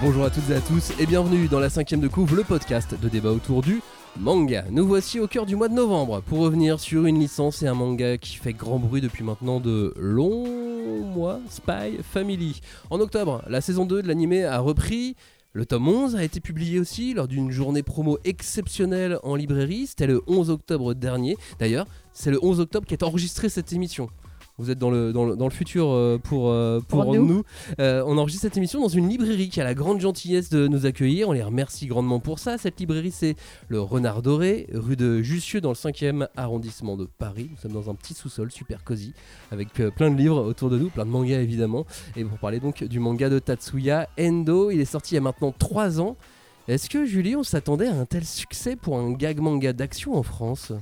Bonjour à toutes et à tous et bienvenue dans la cinquième de couvre, le podcast de débat autour du manga. Nous voici au cœur du mois de novembre pour revenir sur une licence et un manga qui fait grand bruit depuis maintenant de longs mois, Spy Family. En octobre, la saison 2 de l'animé a repris. Le tome 11 a été publié aussi lors d'une journée promo exceptionnelle en librairie. C'était le 11 octobre dernier. D'ailleurs, c'est le 11 octobre qu'est enregistrée cette émission. Vous êtes dans le, dans le, dans le futur euh, pour, euh, pour, nous. Euh, on enregistre cette émission dans une librairie qui a la grande gentillesse de nous accueillir. On les remercie grandement pour ça. Cette librairie, c'est le Renard Doré, rue de Jussieu, dans le 5e arrondissement de Paris. Nous sommes dans un petit sous-sol super cosy, avec plein de livres autour de nous, plein de mangas évidemment. Et pour parler donc du manga de Tatsuya Endo, il est sorti il y a maintenant 3 ans. Est-ce que Julie, on s'attendait à un tel succès pour un gag manga d'action en France?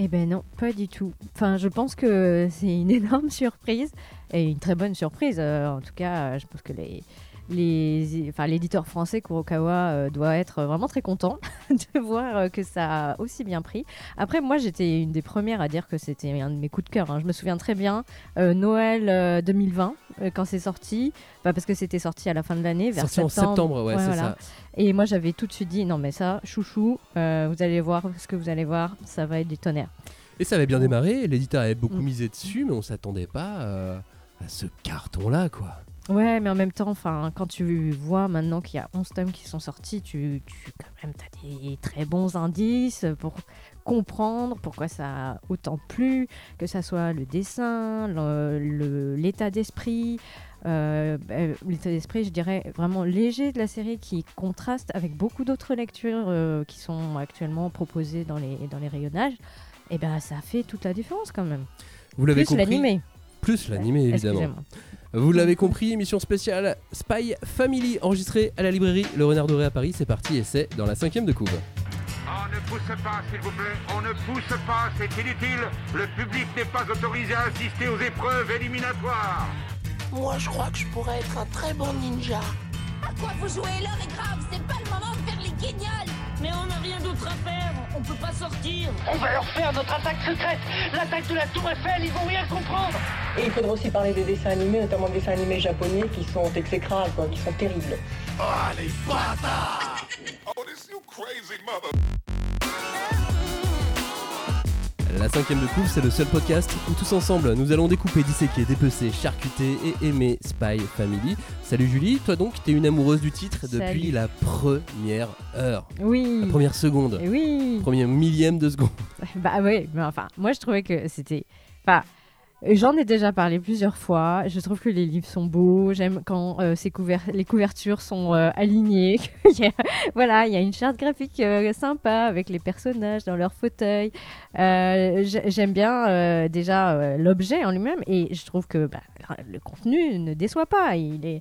Eh ben non, pas du tout. Enfin, je pense que c'est une énorme surprise et une très bonne surprise. Euh, en tout cas, euh, je pense que les les enfin l'éditeur français Kurokawa euh, doit être vraiment très content de voir euh, que ça a aussi bien pris. Après moi j'étais une des premières à dire que c'était un de mes coups de cœur. hein. Je me souviens très bien euh, Noël euh, 2020 euh, quand c'est sorti, Bah, parce que c'était sorti à la fin de l'année vers Sorti en septembre, ouais, c'est voilà. ça. Et moi, j'avais tout de suite dit, non, mais ça, chouchou, vous allez voir ce que vous allez voir, ça va être du tonnerre. Et ça avait bien démarré, l'éditeur avait beaucoup Mm. misé dessus, mais on s'attendait pas à ce carton-là, quoi. Ouais, mais en même temps, enfin, quand tu vois maintenant qu'il y a 11 tomes qui sont sortis, tu, tu quand même, as des très bons indices pour comprendre pourquoi ça a autant plu, que ça soit le dessin, l'état d'esprit. euh, euh, l'état d'esprit, je dirais, vraiment léger de la série qui contraste avec beaucoup d'autres lectures euh, qui sont actuellement proposées dans les, dans les rayonnages. Et ben, ça fait toute la différence quand même. Vous l'avez Plus compris l'animé. Plus l'animé, évidemment. Excusez-moi. Vous l'avez compris, émission spéciale Spy Family, enregistrée à la librairie Le Renard Doré à Paris. C'est parti et c'est dans la cinquième de couve. On ne pousse pas, s'il vous plaît. On ne pousse pas, c'est inutile. Le public n'est pas autorisé à assister aux épreuves éliminatoires. Moi, je crois que je pourrais être un très bon ninja. À quoi vous jouez? L'heure est grave, c'est pas le moment de faire les guignols Mais on n'a rien d'autre à faire, on peut pas sortir. On va leur faire notre attaque secrète L'attaque de la Tour Eiffel, ils vont rien comprendre Et il faudra aussi parler des dessins animés, notamment des dessins animés japonais qui sont exécrables, quoi, qui sont terribles. La cinquième de couve, c'est le seul podcast où tous ensemble, nous allons découper, disséquer, dépecer, charcuter et aimer Spy Family. Salut Julie, toi donc, t'es une amoureuse du titre depuis la première heure, Oui. la première seconde, Oui. premier millième de seconde. Bah oui, mais enfin, moi je trouvais que c'était. Enfin, j'en ai déjà parlé plusieurs fois. Je trouve que les livres sont beaux. J'aime quand euh, ces couver- les couvertures sont euh, alignées. Il y a- voilà, il y a une charte graphique euh, sympa avec les personnages dans leur fauteuil. J'ai- J'aime bien déjà l'objet en lui-même et je trouve que bah, le contenu ne déçoit pas. Il est,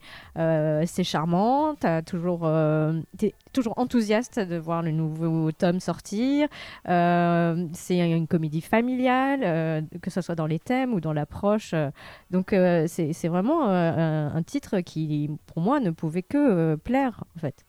c'est charmant. T'as toujours, toujours enthousiaste de voir le nouveau tome sortir. Euh, c'est une comédie familiale, euh, que ce soit dans les thèmes ou dans l'approche. donc euh, c'est vraiment un, titre qui, pour moi, ne pouvait que plaire, en fait.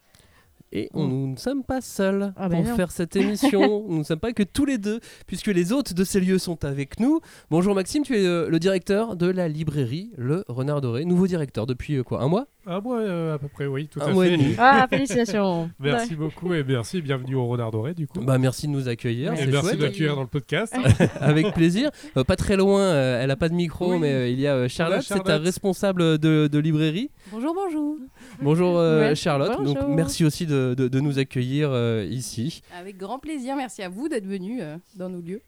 Et on, nous ne sommes pas seuls Ah ben pour non. faire cette émission. nous ne sommes pas que tous les deux, puisque les hôtes de ces lieux sont avec nous. Bonjour Maxime, tu es le directeur de la librairie Le Renard Doré. Nouveau directeur depuis quoi Un mois? Un mois euh, à peu près, oui, tout Un à mois et fait. demi. Ah, félicitations Merci beaucoup et merci, bienvenue au Renard Doré du coup. Bah merci de nous accueillir, Ouais. et c'est merci chouette. m'accueillir dans le podcast. Avec plaisir. Euh, pas très loin, euh, elle a pas de micro, Oui. mais euh, il y a euh, Charlotte, c'est ta Charlotte. responsable de, de librairie. Bonjour, bonjour. Bonjour euh, Ouais. Charlotte, Bonjour. donc merci aussi de, de- de nous accueillir euh, ici. Avec grand plaisir, merci à vous d'être venu euh, dans nos lieux.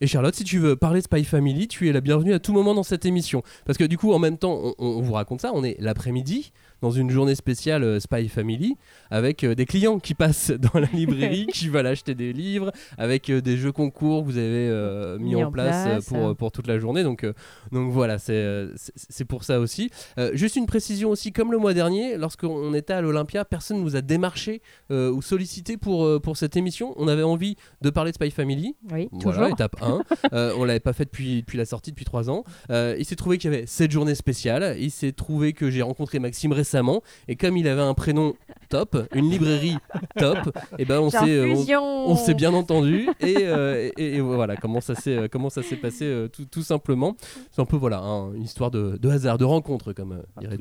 Et Charlotte, si tu veux parler de Spy Family, tu es la bienvenue à tout moment dans cette émission. Parce que du coup, en même temps, on, on vous raconte ça, on est l'après-midi, dans une journée spéciale euh, Spy Family, avec euh, des clients qui passent dans la librairie, qui veulent acheter des livres, avec euh, des jeux concours que vous avez mis, en, place, pour, pour toute la journée. Donc, donc voilà, c'est pour ça aussi. Juste une précision aussi, comme le mois dernier, lorsqu'on était à l'Olympia, personne ne nous a démarché ou sollicité pour, pour cette émission. On avait envie de parler de Spy Family. Oui, Voilà, toujours. Étape 1. Euh, on l'avait pas fait depuis, depuis la sortie, depuis 3 ans. Euh, il s'est trouvé qu'il y avait cette journée spéciale. Il s'est trouvé que j'ai rencontré Maxime récemment. Et comme il avait un prénom top, une librairie top, et ben on s'est euh, on- on s'est bien entendu et, euh, et- et voilà comment ça s'est comment ça s'est passé euh, tout, tout simplement. C'est un peu voilà hein, une histoire de, de hasard, de rencontre comme euh, dirait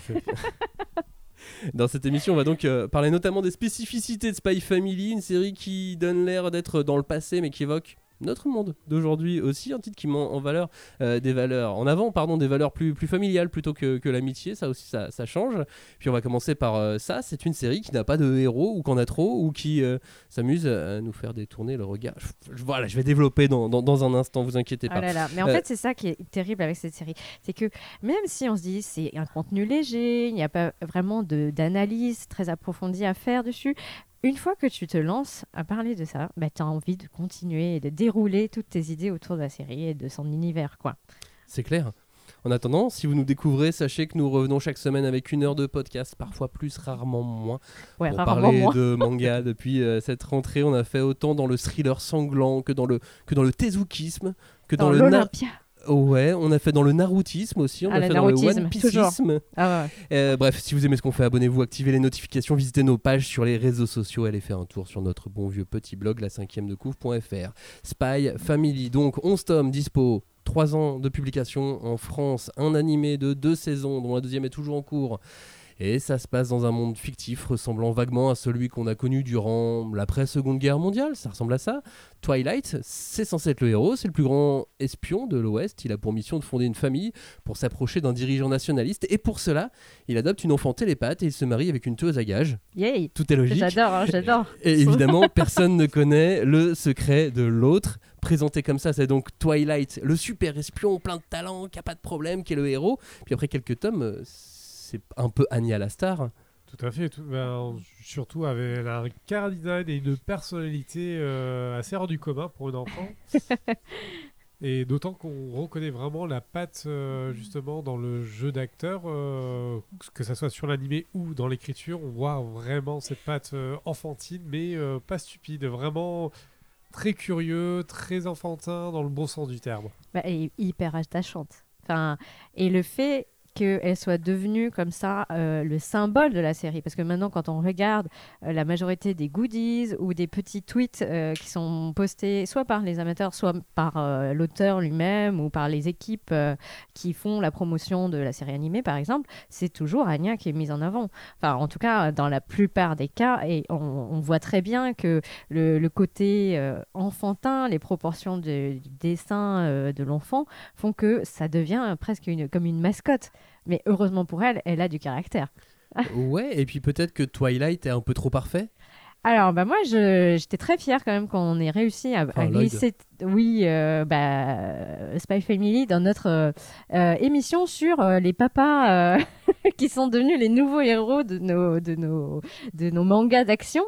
fait. Dans cette émission, on va donc euh, parler notamment des spécificités de Spy Family, une série qui donne l'air d'être dans le passé mais qui évoque notre monde d'aujourd'hui aussi, un titre qui met en valeur euh, des valeurs, en avant, pardon, des valeurs plus, plus familiales plutôt que, que l'amitié, ça aussi ça, ça change. Puis on va commencer par euh, ça, c'est une série qui n'a pas de héros ou qu'en a trop ou qui euh, s'amuse à nous faire détourner le regard. Je- je- voilà, je vais développer dans, dans, dans un instant, vous inquiétez Oh pas. là là. Mais en fait, c'est ça qui est terrible avec cette série. C'est que même si on se dit c'est un contenu léger, il n'y a pas vraiment d'analyse très approfondie à faire dessus, une fois que tu te lances à parler de ça, bah, tu as envie de continuer et de dérouler toutes tes idées autour de la série et de son univers. quoi. C'est clair. En attendant, si vous nous découvrez, sachez que nous revenons chaque semaine avec une heure de podcast, parfois plus, rarement moins, Ouais, pour rarement parler moins. de manga. Depuis euh, cette rentrée, on a fait autant dans le thriller sanglant que dans le, que dans le tezoukisme, que dans, Dans le na-. Ouais, on a fait dans le narutisme aussi, on Ah, a le fait dans le one pieceisme. Ah ouais. Euh, bref, si vous aimez ce qu'on fait, abonnez-vous, activez les notifications, visitez nos pages sur les réseaux sociaux, allez faire un tour sur notre bon vieux petit blog, la 5 de couvre.fr. Spy Family, donc 11 tomes dispo, 3 ans de publication en France, un animé de 2 saisons, dont la deuxième est toujours en cours. Et ça se passe dans un monde fictif ressemblant vaguement à celui qu'on a connu durant l'après-seconde guerre mondiale, ça ressemble à ça. Twilight, c'est censé être le héros, c'est le plus grand espion de l'Ouest, il a pour mission de fonder une famille pour s'approcher d'un dirigeant nationaliste, et pour cela, il adopte une enfant télépathe et il se marie avec une tueuse à gages. Yay. Tout est logique. J'adore, hein, j'adore. Et évidemment, personne ne connaît le secret de l'autre. Présenté comme ça, c'est donc Twilight, le super espion plein de talent, qui a pas de problème, qui est le héros. Puis après quelques tomes, euh, c'est un peu Anya la star. Tout à fait. tout- ben, surtout avec un car design et une personnalité euh, assez hors du commun pour une enfant. et d'autant qu'on reconnaît vraiment la patte euh, justement dans le jeu d'acteur, euh, que ça soit sur l'animé ou dans l'écriture, on voit vraiment cette patte euh, enfantine, mais euh, pas stupide, vraiment très curieux, très enfantin dans le bon sens du terme. Bah, est hyper attachante. Enfin, et le fait qu'elle soit devenue comme ça euh, le symbole de la série, parce que maintenant quand on regarde euh, la majorité des goodies ou des petits tweets euh, qui sont postés soit par les amateurs, soit par l'auteur lui-même ou par les équipes qui font la promotion de la série animée par exemple, c'est toujours Anya qui est mise en avant. Enfin, en tout cas, dans la plupart des cas, et on, voit très bien que le, côté enfantin, les proportions de- du dessin de l'enfant font que ça devient presque une, comme une mascotte. Mais heureusement pour elle, elle a du caractère. Ouais, et puis peut-être que Twilight est un peu trop parfait? Alors, bah moi, j'étais très fière quand même qu'on ait réussi à, à Lloyd. glisser, oui, euh, bah, Spy Family dans notre euh, émission sur euh, les papas qui sont devenus les nouveaux héros de nos, de nos, de nos mangas d'action.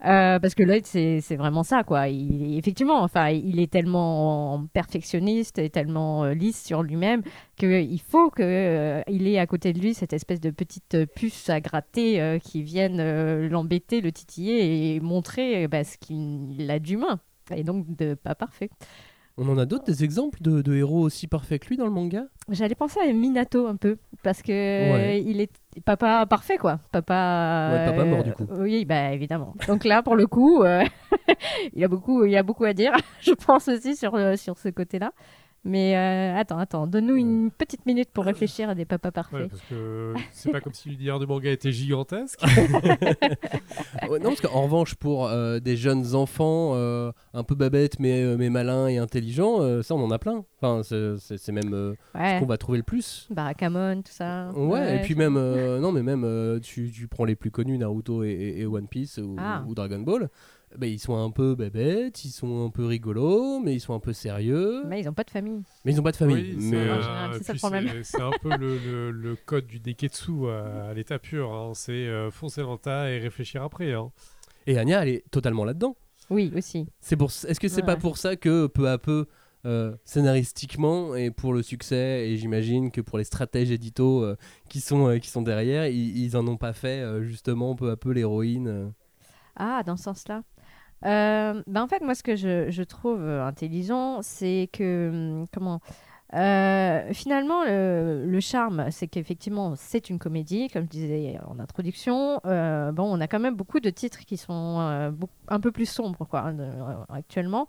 Parce que Lloyd, c'est vraiment ça, quoi. Il, effectivement, enfin, il est tellement perfectionniste et tellement lisse sur lui-même qu'il faut qu'il ait à côté de lui cette espèce de petite puce à gratter qui vienne l'embêter, le titiller et montrer bah, ce qu'il a d'humain. Et donc de pas parfait. On en a d'autres, des exemples de, de héros aussi parfaits que lui dans le manga? J'allais penser à Minato un peu, parce que Ouais. euh, il est papa parfait, quoi. Papa. Ouais, papa mort, euh, du coup. Oui, bah évidemment. Donc là, pour le coup, euh, il, a beaucoup, il a beaucoup à dire, je pense aussi sur, euh, sur ce côté-là. Mais euh, attends, attends, donne-nous une petite minute pour réfléchir à des papas Ouais, parfaits. parce que c'est pas comme si l'univers du manga était gigantesque. Ouais, non, parce qu'en revanche, pour euh, des jeunes enfants euh, un peu babettes mais, euh, mais malins et intelligents, euh, ça on en a plein. Enfin, c'est- même euh, ce Ouais. qu'on va trouver le plus. Barakamon, tout ça. Ouais, et puis même, euh, non, mais même, euh, tu, tu prends les plus connus, Naruto et, et- et One Piece ou, Ah. ou Dragon Ball, bah, ils sont un peu bébêtes, ils sont un peu rigolos, mais ils sont un peu sérieux, Mais ils n'ont pas de famille. mais ils n'ont pas de famille. Oui, mais, c'est euh, c'est un peu le, le- le code du Neketsu à, à l'état pur. hein. C'est euh, foncer dans le tas et réfléchir après. hein. Et Anya, elle est totalement là-dedans. Oui, aussi. C'est pour, est-ce que c'est Ouais. pas pour ça que peu à peu, euh, scénaristiquement et pour le succès, et j'imagine que pour les stratèges édito euh, qui, sont, euh, qui sont derrière, ils, ils en ont pas fait euh, justement peu à peu l'héroïne. euh. Ah, dans ce sens-là. Euh, ben en fait, moi, ce que je, trouve euh, intelligent, c'est que, hum, comment, euh, finalement, le, charme, c'est qu'effectivement, c'est une comédie, comme je disais en introduction. Bon, on a quand même beaucoup de titres qui sont un peu plus sombres, quoi, hein, actuellement.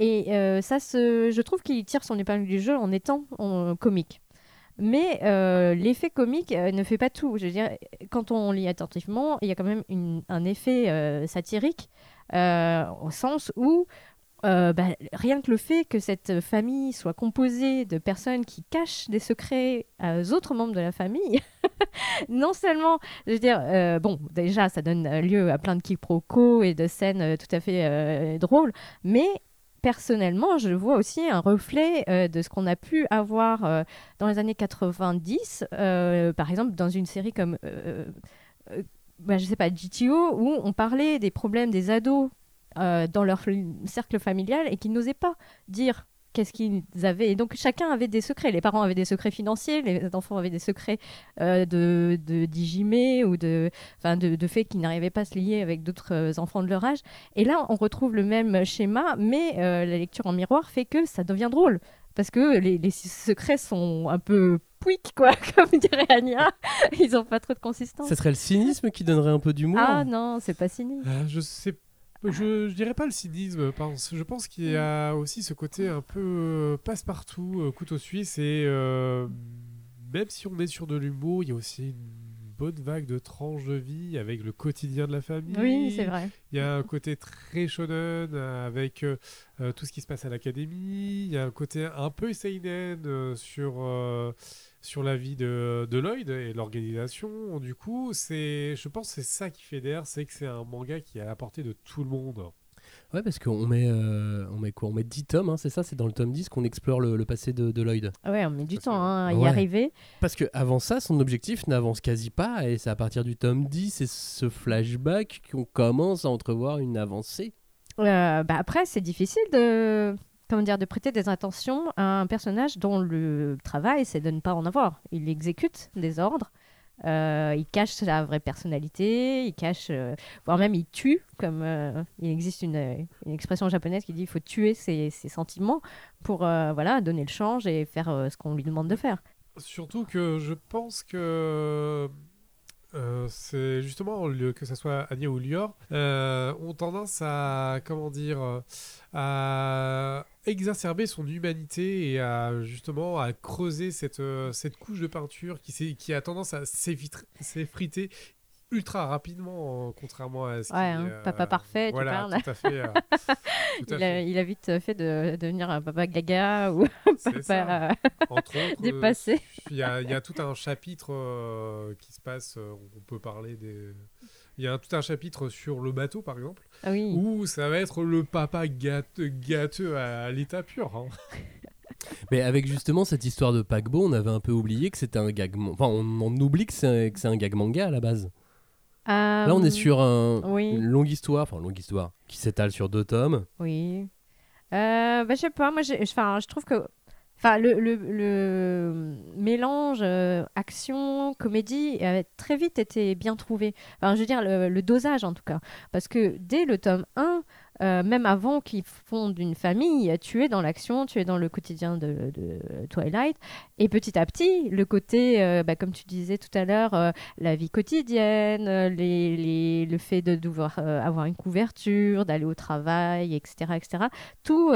Et ça, je trouve qu'il tire son épingle du jeu en étant comique. Mais l'effet comique ne fait pas tout. Je veux dire, quand on lit attentivement, il y a quand même un effet satirique au sens où euh, bah, rien que le fait que cette famille soit composée de personnes qui cachent des secrets aux autres membres de la famille, non seulement, je veux dire, euh, bon, déjà, ça donne euh, lieu à plein de quiproquos et de scènes euh, tout à fait euh, drôles, mais personnellement, je vois aussi un reflet euh, de ce qu'on a pu avoir euh, dans les années 90, euh, par exemple dans une série comme, bah, je sais pas, GTO, où on parlait des problèmes des ados euh, dans leur cercle familial et qui n'osaient pas dire qu'est-ce qu'ils avaient. Et donc chacun avait des secrets. Les parents avaient des secrets financiers, les enfants avaient des secrets euh, de, de d'hygiène ou de, enfin, de, de fait qu'ils n'arrivaient pas à se lier avec d'autres euh, enfants de leur âge. Et là, on retrouve le même schéma, mais la lecture en miroir fait que ça devient drôle. Parce que les secrets sont un peu pouic, quoi, comme dirait Anya. Ils n'ont pas trop de consistance. Ça serait le cynisme qui donnerait un peu d'humour. Ah non, c'est pas cynique. Euh, je sais je, je dirais pas le cynisme, parce je pense qu'il y a aussi ce côté un peu euh, passe-partout, euh, couteau suisse, et euh, même si on est sur de l'humour, il y a aussi une bonne vague de tranches de vie avec le quotidien de la famille. Oui, c'est vrai. Il y a un côté très shonen avec euh, tout ce qui se passe à l'académie. Il y a un côté un peu seinen euh, sur, euh, sur la vie de, de Lloyd et l'organisation. Du coup, c'est, je pense que c'est ça qui fait d'air, c'est que c'est un manga qui est à la portée de tout le monde. Ouais, parce qu'on met, euh, on met quoi? On met 10 tomes, hein, c'est ça? C'est dans le tome 10 qu'on explore le, le passé de, de Lloyd. Ouais, on met du Parce temps hein, à y Ouais. arriver. Parce que avant ça, son objectif n'avance quasi pas, et c'est à partir du tome 10 et ce flashback qu'on commence à entrevoir une avancée. Euh, bah après, c'est difficile de, comment dire, de prêter des intentions à un personnage dont le travail, c'est de ne pas en avoir. Il exécute des ordres, euh, il cache sa vraie personnalité, il cache, euh, voire même il tue, comme euh, il existe une, expression japonaise qui dit il faut tuer ses, ses sentiments pour voilà, donner le change et faire ce qu'on lui demande de faire. Surtout que je pense que euh, c'est justement que ce soit Anya ou Lior euh, ont tendance à comment dire à exacerber son humanité et à justement à creuser cette, euh, cette couche de peinture qui, qui a tendance à s'effriter ultra rapidement euh, contrairement à ce Ouais, qui, hein, euh, papa parfait, tu voilà, parles. tout à fait, euh, tout à Il a, fait. il a vite fait de devenir un papa gaga ou un C'est ça. papa Entre autres, euh, dépassé. Il y, a, il y a tout un chapitre euh, qui se passe, euh, on peut parler des... Il y a un- tout un chapitre sur le bateau, par exemple, Ah oui. où ça va être le papa gâteux, gâteux à, à l'état pur. hein. Mais avec justement cette histoire de paquebot, on avait un peu oublié que c'était un gag. Enfin, on, on oublie que c'est un, que c'est un gag manga à la base. Là, on est Euh, sur un- oui. une longue histoire, enfin, longue histoire, qui s'étale sur deux tomes. Oui. Euh, bah, je sais pas, moi, je trouve que enfin, le, le, le mélange euh, action, comédie a très vite été bien trouvé. Enfin, je veux dire, le, le dosage en tout cas. Parce que dès le tome 1, euh, même avant qu'ils fondent une famille, tu es dans l'action, tu es dans le quotidien de, Twilight. Et petit à petit, le côté, euh, bah, comme tu disais tout à l'heure, euh, la vie quotidienne, les, le fait de devoir avoir une couverture, d'aller au travail, etc. etc. tout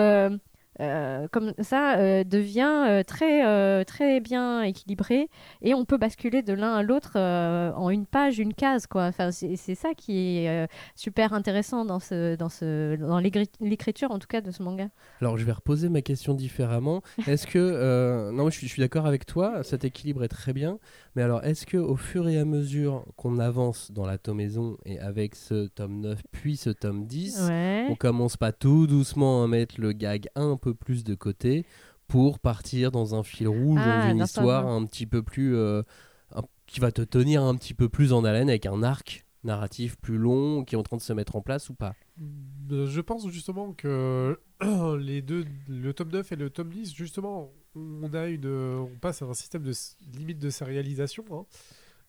euh, comme ça euh, devient euh, très, très bien équilibré et on peut basculer de l'un à l'autre en une page, une case. Quoi. Enfin, c'est ça qui est super intéressant dans, ce, dans, ce, dans l'écriture, en tout cas, de ce manga. Alors, je vais reposer ma question différemment. Est-ce que. non, je suis d'accord avec toi, cet équilibre est très bien. Mais alors, est-ce que au fur et à mesure qu'on avance dans la tomaison et avec ce tome 9 puis ce tome 10, Ouais. on commence pas tout doucement à mettre le gag un peu plus de côté pour partir dans un fil rouge, Ah, dans une histoire un petit peu plus. euh, un- qui va te tenir un petit peu plus en haleine avec un arc narratif plus long qui est en train de se mettre en place ou pas? Euh, Je pense justement que les deux, le tome 9 et le tome 10, justement, on a une, on passe à un système de limite de sérialisation hein,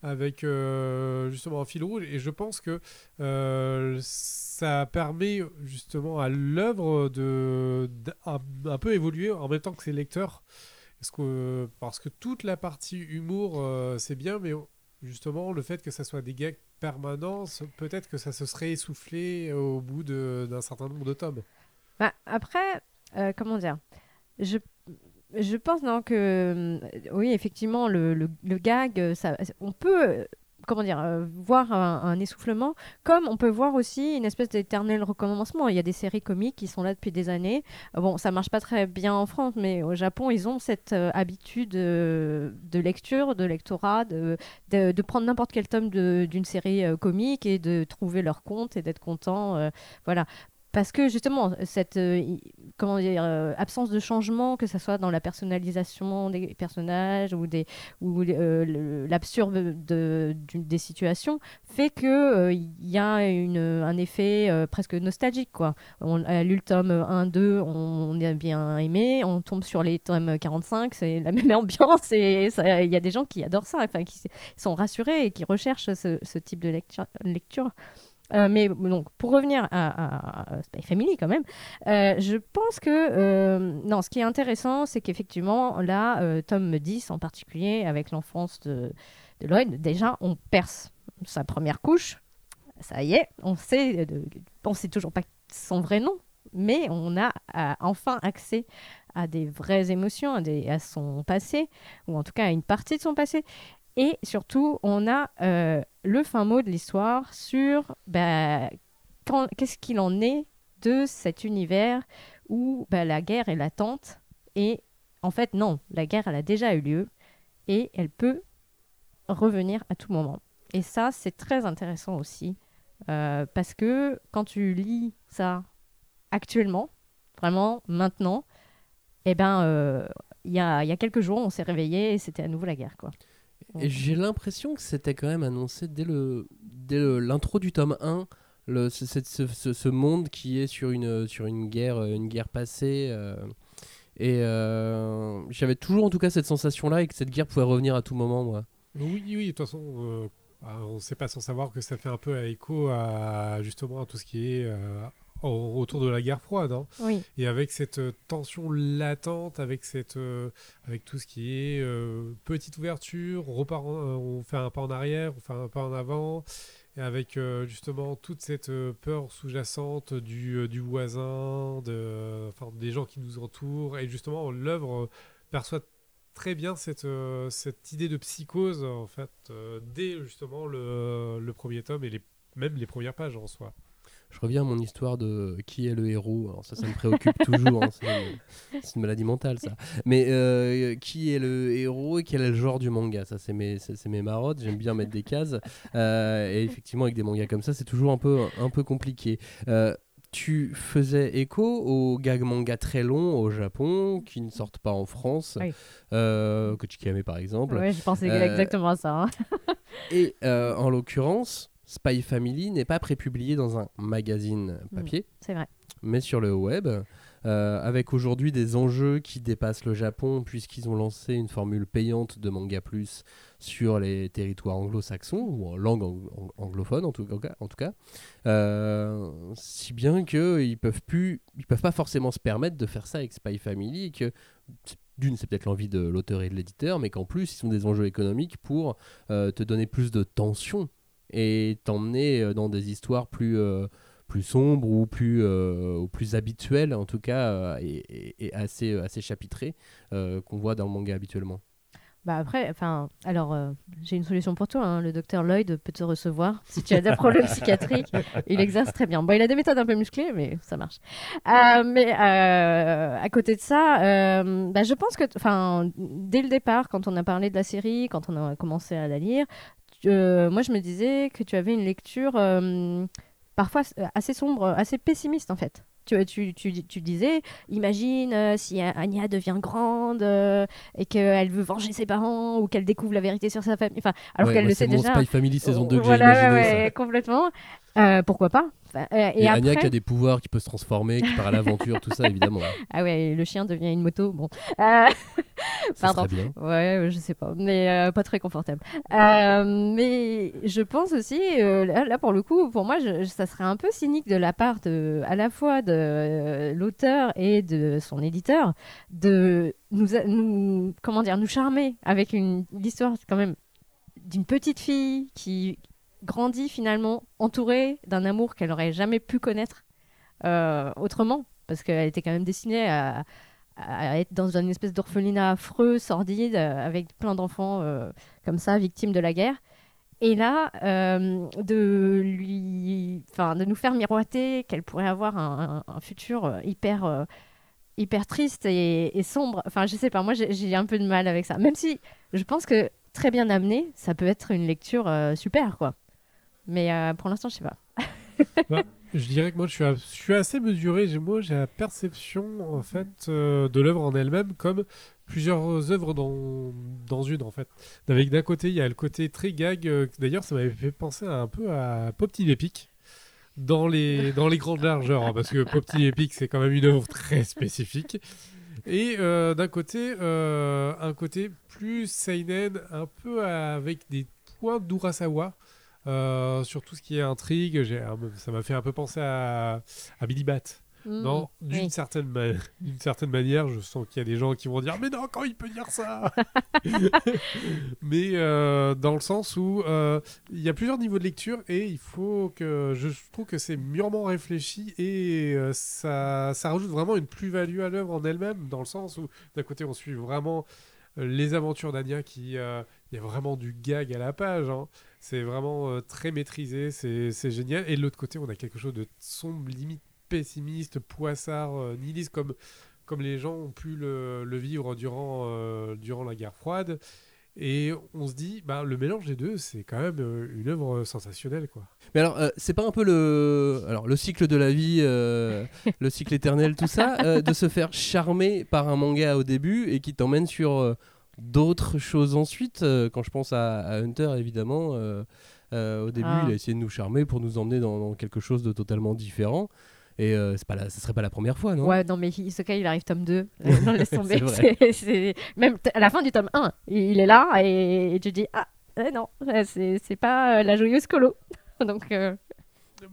avec euh, justement un fil rouge. Et je pense que euh, ça permet justement à l'œuvre de un peu évoluer en même temps que ses lecteurs. Parce que, parce que toute la partie humour, euh, c'est bien, mais justement, le fait que ça soit des gags permanents, peut-être que ça se serait essoufflé au bout d'un certain nombre de tomes. Bah, après, euh, comment dire? Je, Je pense non que euh, oui effectivement le, gag euh, on peut euh, comment dire voir un, essoufflement comme on peut voir aussi une espèce d'éternel recommencement. Il y a des séries comiques qui sont là depuis des années. Bon ça marche pas très bien en France mais au Japon ils ont cette habitude de lecture de lectorat de, de, prendre n'importe quel tome d'une série comique et de trouver leur compte et d'être content voilà parce que justement, cette euh, euh, absence de changement, que ce soit dans la personnalisation des personnages ou, des, ou euh, l'absurde des situations, fait qu'il y a une, un effet presque nostalgique. Quoi. On a lu le tome 1, 2, on a bien aimé, on tombe sur les tomes 45, c'est la même ambiance et il y a des gens qui adorent ça, enfin, qui sont rassurés et qui recherchent ce, type de lecture. Euh, mais donc, pour revenir à, Spy Family, quand même, euh, je pense que euh, non, ce qui est intéressant, c'est qu'effectivement, là, euh, tome 10 en particulier, avec l'enfance de, Lloyd, déjà, on perce sa première couche. Ça y est, on sait, on sait toujours pas son vrai nom, mais on a enfin accès à des vraies émotions, à son passé, ou en tout cas à une partie de son passé. Et surtout, on a euh, le fin mot de l'histoire sur bah, qu'est-ce qu'il en est de cet univers où bah, la guerre est latente. Et en fait, non, la guerre, elle a déjà eu lieu et elle peut revenir à tout moment. Et ça, c'est très intéressant aussi. euh, parce que quand tu lis ça actuellement, vraiment maintenant, eh ben, euh, il y, a, y a quelques jours, on s'est réveillé et c'était à nouveau la guerre. Quoi. J'ai l'impression que c'était quand même annoncé dès le dès l'intro du tome 1, le, ce, ce- monde qui est sur une, sur une, guerre, euh, une guerre passée. euh, et euh, j'avais toujours en tout cas cette sensation-là et que cette guerre pouvait revenir à tout moment, moi. Oui, oui, de toute façon, ah, on ne sait pas sans savoir que ça fait un peu écho à justement à tout ce qui est au- autour de la guerre froide. hein. Oui. Et avec cette euh, tension latente, avec, cette, euh, avec tout ce qui est euh, petite ouverture, on, repart en- on fait un pas en arrière, on fait un pas en avant, et avec euh, justement toute cette peur sous-jacente du, du voisin, de, enfin, des gens qui nous entourent, et justement l'œuvre perçoit très bien cette, cette idée de psychose en fait dès justement le, le premier tome et les, même les premières pages en soi. Je reviens à mon histoire de qui est le héros. Alors ça, ça me préoccupe toujours. hein, c'est une- c'est une maladie mentale, ça. Mais euh, qui est le héros et quel est le genre du manga? Ça, c'est mes, c'est c'est mes marottes. J'aime bien mettre des cases. Euh, et effectivement, avec des mangas comme ça, c'est toujours un peu, un peu compliqué. Euh, tu faisais écho aux gags manga très longs au Japon qui ne sortent pas en France, Oui. euh, Kochikame par exemple. Ouais, je pensais Euh, exactement à ça. hein. Et euh, en l'occurrence, Spy Family n'est pas prépublié dans un magazine papier, C'est vrai. mais sur le web, euh, avec aujourd'hui des enjeux qui dépassent le Japon, puisqu'ils ont lancé une formule payante de Manga Plus sur les territoires anglo-saxons, ou en langue ang- ang- anglophone en tout cas. En tout cas. Euh, si bien qu'ils peuvent plus, ils peuvent pas forcément se permettre de faire ça avec Spy Family, et que d'une, c'est peut-être l'envie de l'auteur et de l'éditeur, mais qu'en plus, ils sont des enjeux économiques pour euh, te donner plus de tension et t'emmener euh, dans des histoires plus, euh, plus sombres ou plus, euh, ou plus habituelles, en tout cas, et, assez, assez chapitrées qu'on voit dans le manga habituellement. Bah après, enfin, alors j'ai une solution pour toi. hein. Le docteur Lloyd peut te recevoir si tu as des problèmes psychiatriques. Il exerce très bien. Bon, il a des méthodes un peu musclées, mais ça marche. Mais à côté de ça, bah, je pense que, enfin, dès le départ, quand on a parlé de la série, quand on a commencé à la lire, euh, moi je me disais que tu avais une lecture euh, parfois assez sombre, assez pessimiste en fait. Tu, tu, tu, tu disais, imagine euh, si Anya devient grande euh, et qu'elle veut venger ses parents ou qu'elle découvre la vérité sur sa famille. Enfin, alors Ouais, qu'elle le c'est sait mon déjà. Spy Family saison 2 que j'ai voilà, imaginé, ouais, complètement. Euh, pourquoi pas Enfin, euh, Et, Et, après... qui a des pouvoirs, qui peut se transformer, qui part à l'aventure, tout ça évidemment. Ah ouais, le chien devient une moto. Bon, Euh, Ça pardon. bien. Ouais, je sais pas, mais euh, pas très confortable. Euh, mais je pense aussi, euh, là, là, pour le coup, pour moi, je- ça serait un peu cynique de la part de, à la fois de euh, l'auteur et de son éditeur de nous, a- nous, comment dire, nous charmer avec une l'histoire quand même d'une petite fille qui grandit finalement entourée d'un amour qu'elle n'aurait jamais pu connaître euh, autrement, parce qu'elle était quand même destinée à, être dans une espèce d'orphelinat affreux, sordide, euh, avec plein d'enfants euh, comme ça, victimes de la guerre. Et là, de lui, enfin, de nous faire miroiter qu'elle pourrait avoir un, futur hyper, hyper triste et, sombre. Enfin, je sais pas, moi, j'ai- un peu de mal avec ça. Même si je pense que très bien amené, ça peut être une lecture super, quoi. Mais euh, pour l'instant, je sais pas. Je dirais que moi, je suis, a- je suis assez mesuré. Moi, j'ai la perception, en fait, euh, de l'œuvre en elle-même comme plusieurs œuvres dans, dans une, en fait. Avec d'un côté, il y a le côté très gag. euh, D'ailleurs, ça m'avait fait penser un peu à Pop Team Epic. Dans les, dans les grandes largeurs, hein, parce que Pop Team Epic, c'est quand même une œuvre très spécifique. Et euh, d'un côté, un côté plus seinen, un peu avec des points d'Urasawa. Euh, sur tout ce qui est intrigue, ça m'a fait un peu penser à, à Billy Bat. Mm. Non, d'une Oui. certaine, ma- d'une certaine manière, je sens qu'il y a des gens qui vont dire Mais non, quand il peut dire ça Mais euh, dans le sens où euh, il y a plusieurs niveaux de lecture et il faut que. Je trouve que c'est mûrement réfléchi et euh, ça, ça rajoute vraiment une plus-value à l'œuvre en elle-même, dans le sens où d'un côté on suit vraiment les aventures d'Ania qui. Il y a vraiment du gag à la page. hein. C'est vraiment euh, très maîtrisé, c'est génial. Et de l'autre côté, on a quelque chose de sombre, limite pessimiste, poissard, euh, nihiliste, comme, comme les gens ont pu le, le vivre durant, euh, durant la guerre froide. Et on se dit, bah, le mélange des deux, c'est quand même euh, une œuvre sensationnelle. Quoi. Mais alors, euh, c'est pas un peu le, alors le cycle de la vie, euh, le cycle éternel, tout ça, euh, de se faire charmer par un manga au début et qui t'emmène sur euh, d'autres choses ensuite. euh, quand je pense à, à Hunter, évidemment, euh, euh, au début, Ah. il a essayé de nous charmer pour nous emmener dans, dans quelque chose de totalement différent. Et euh, c'est pas la, ce serait pas la première fois, non? Ouais, non, mais Isekai, il arrive tome 2. Euh, non, laisse tomber. C'est vrai. C'est- c'est- Même t- à la fin du tome 1, il est là et, et tu dis Ah, eh non, c'est c'est pas euh, la joyeuse colo. Donc, euh,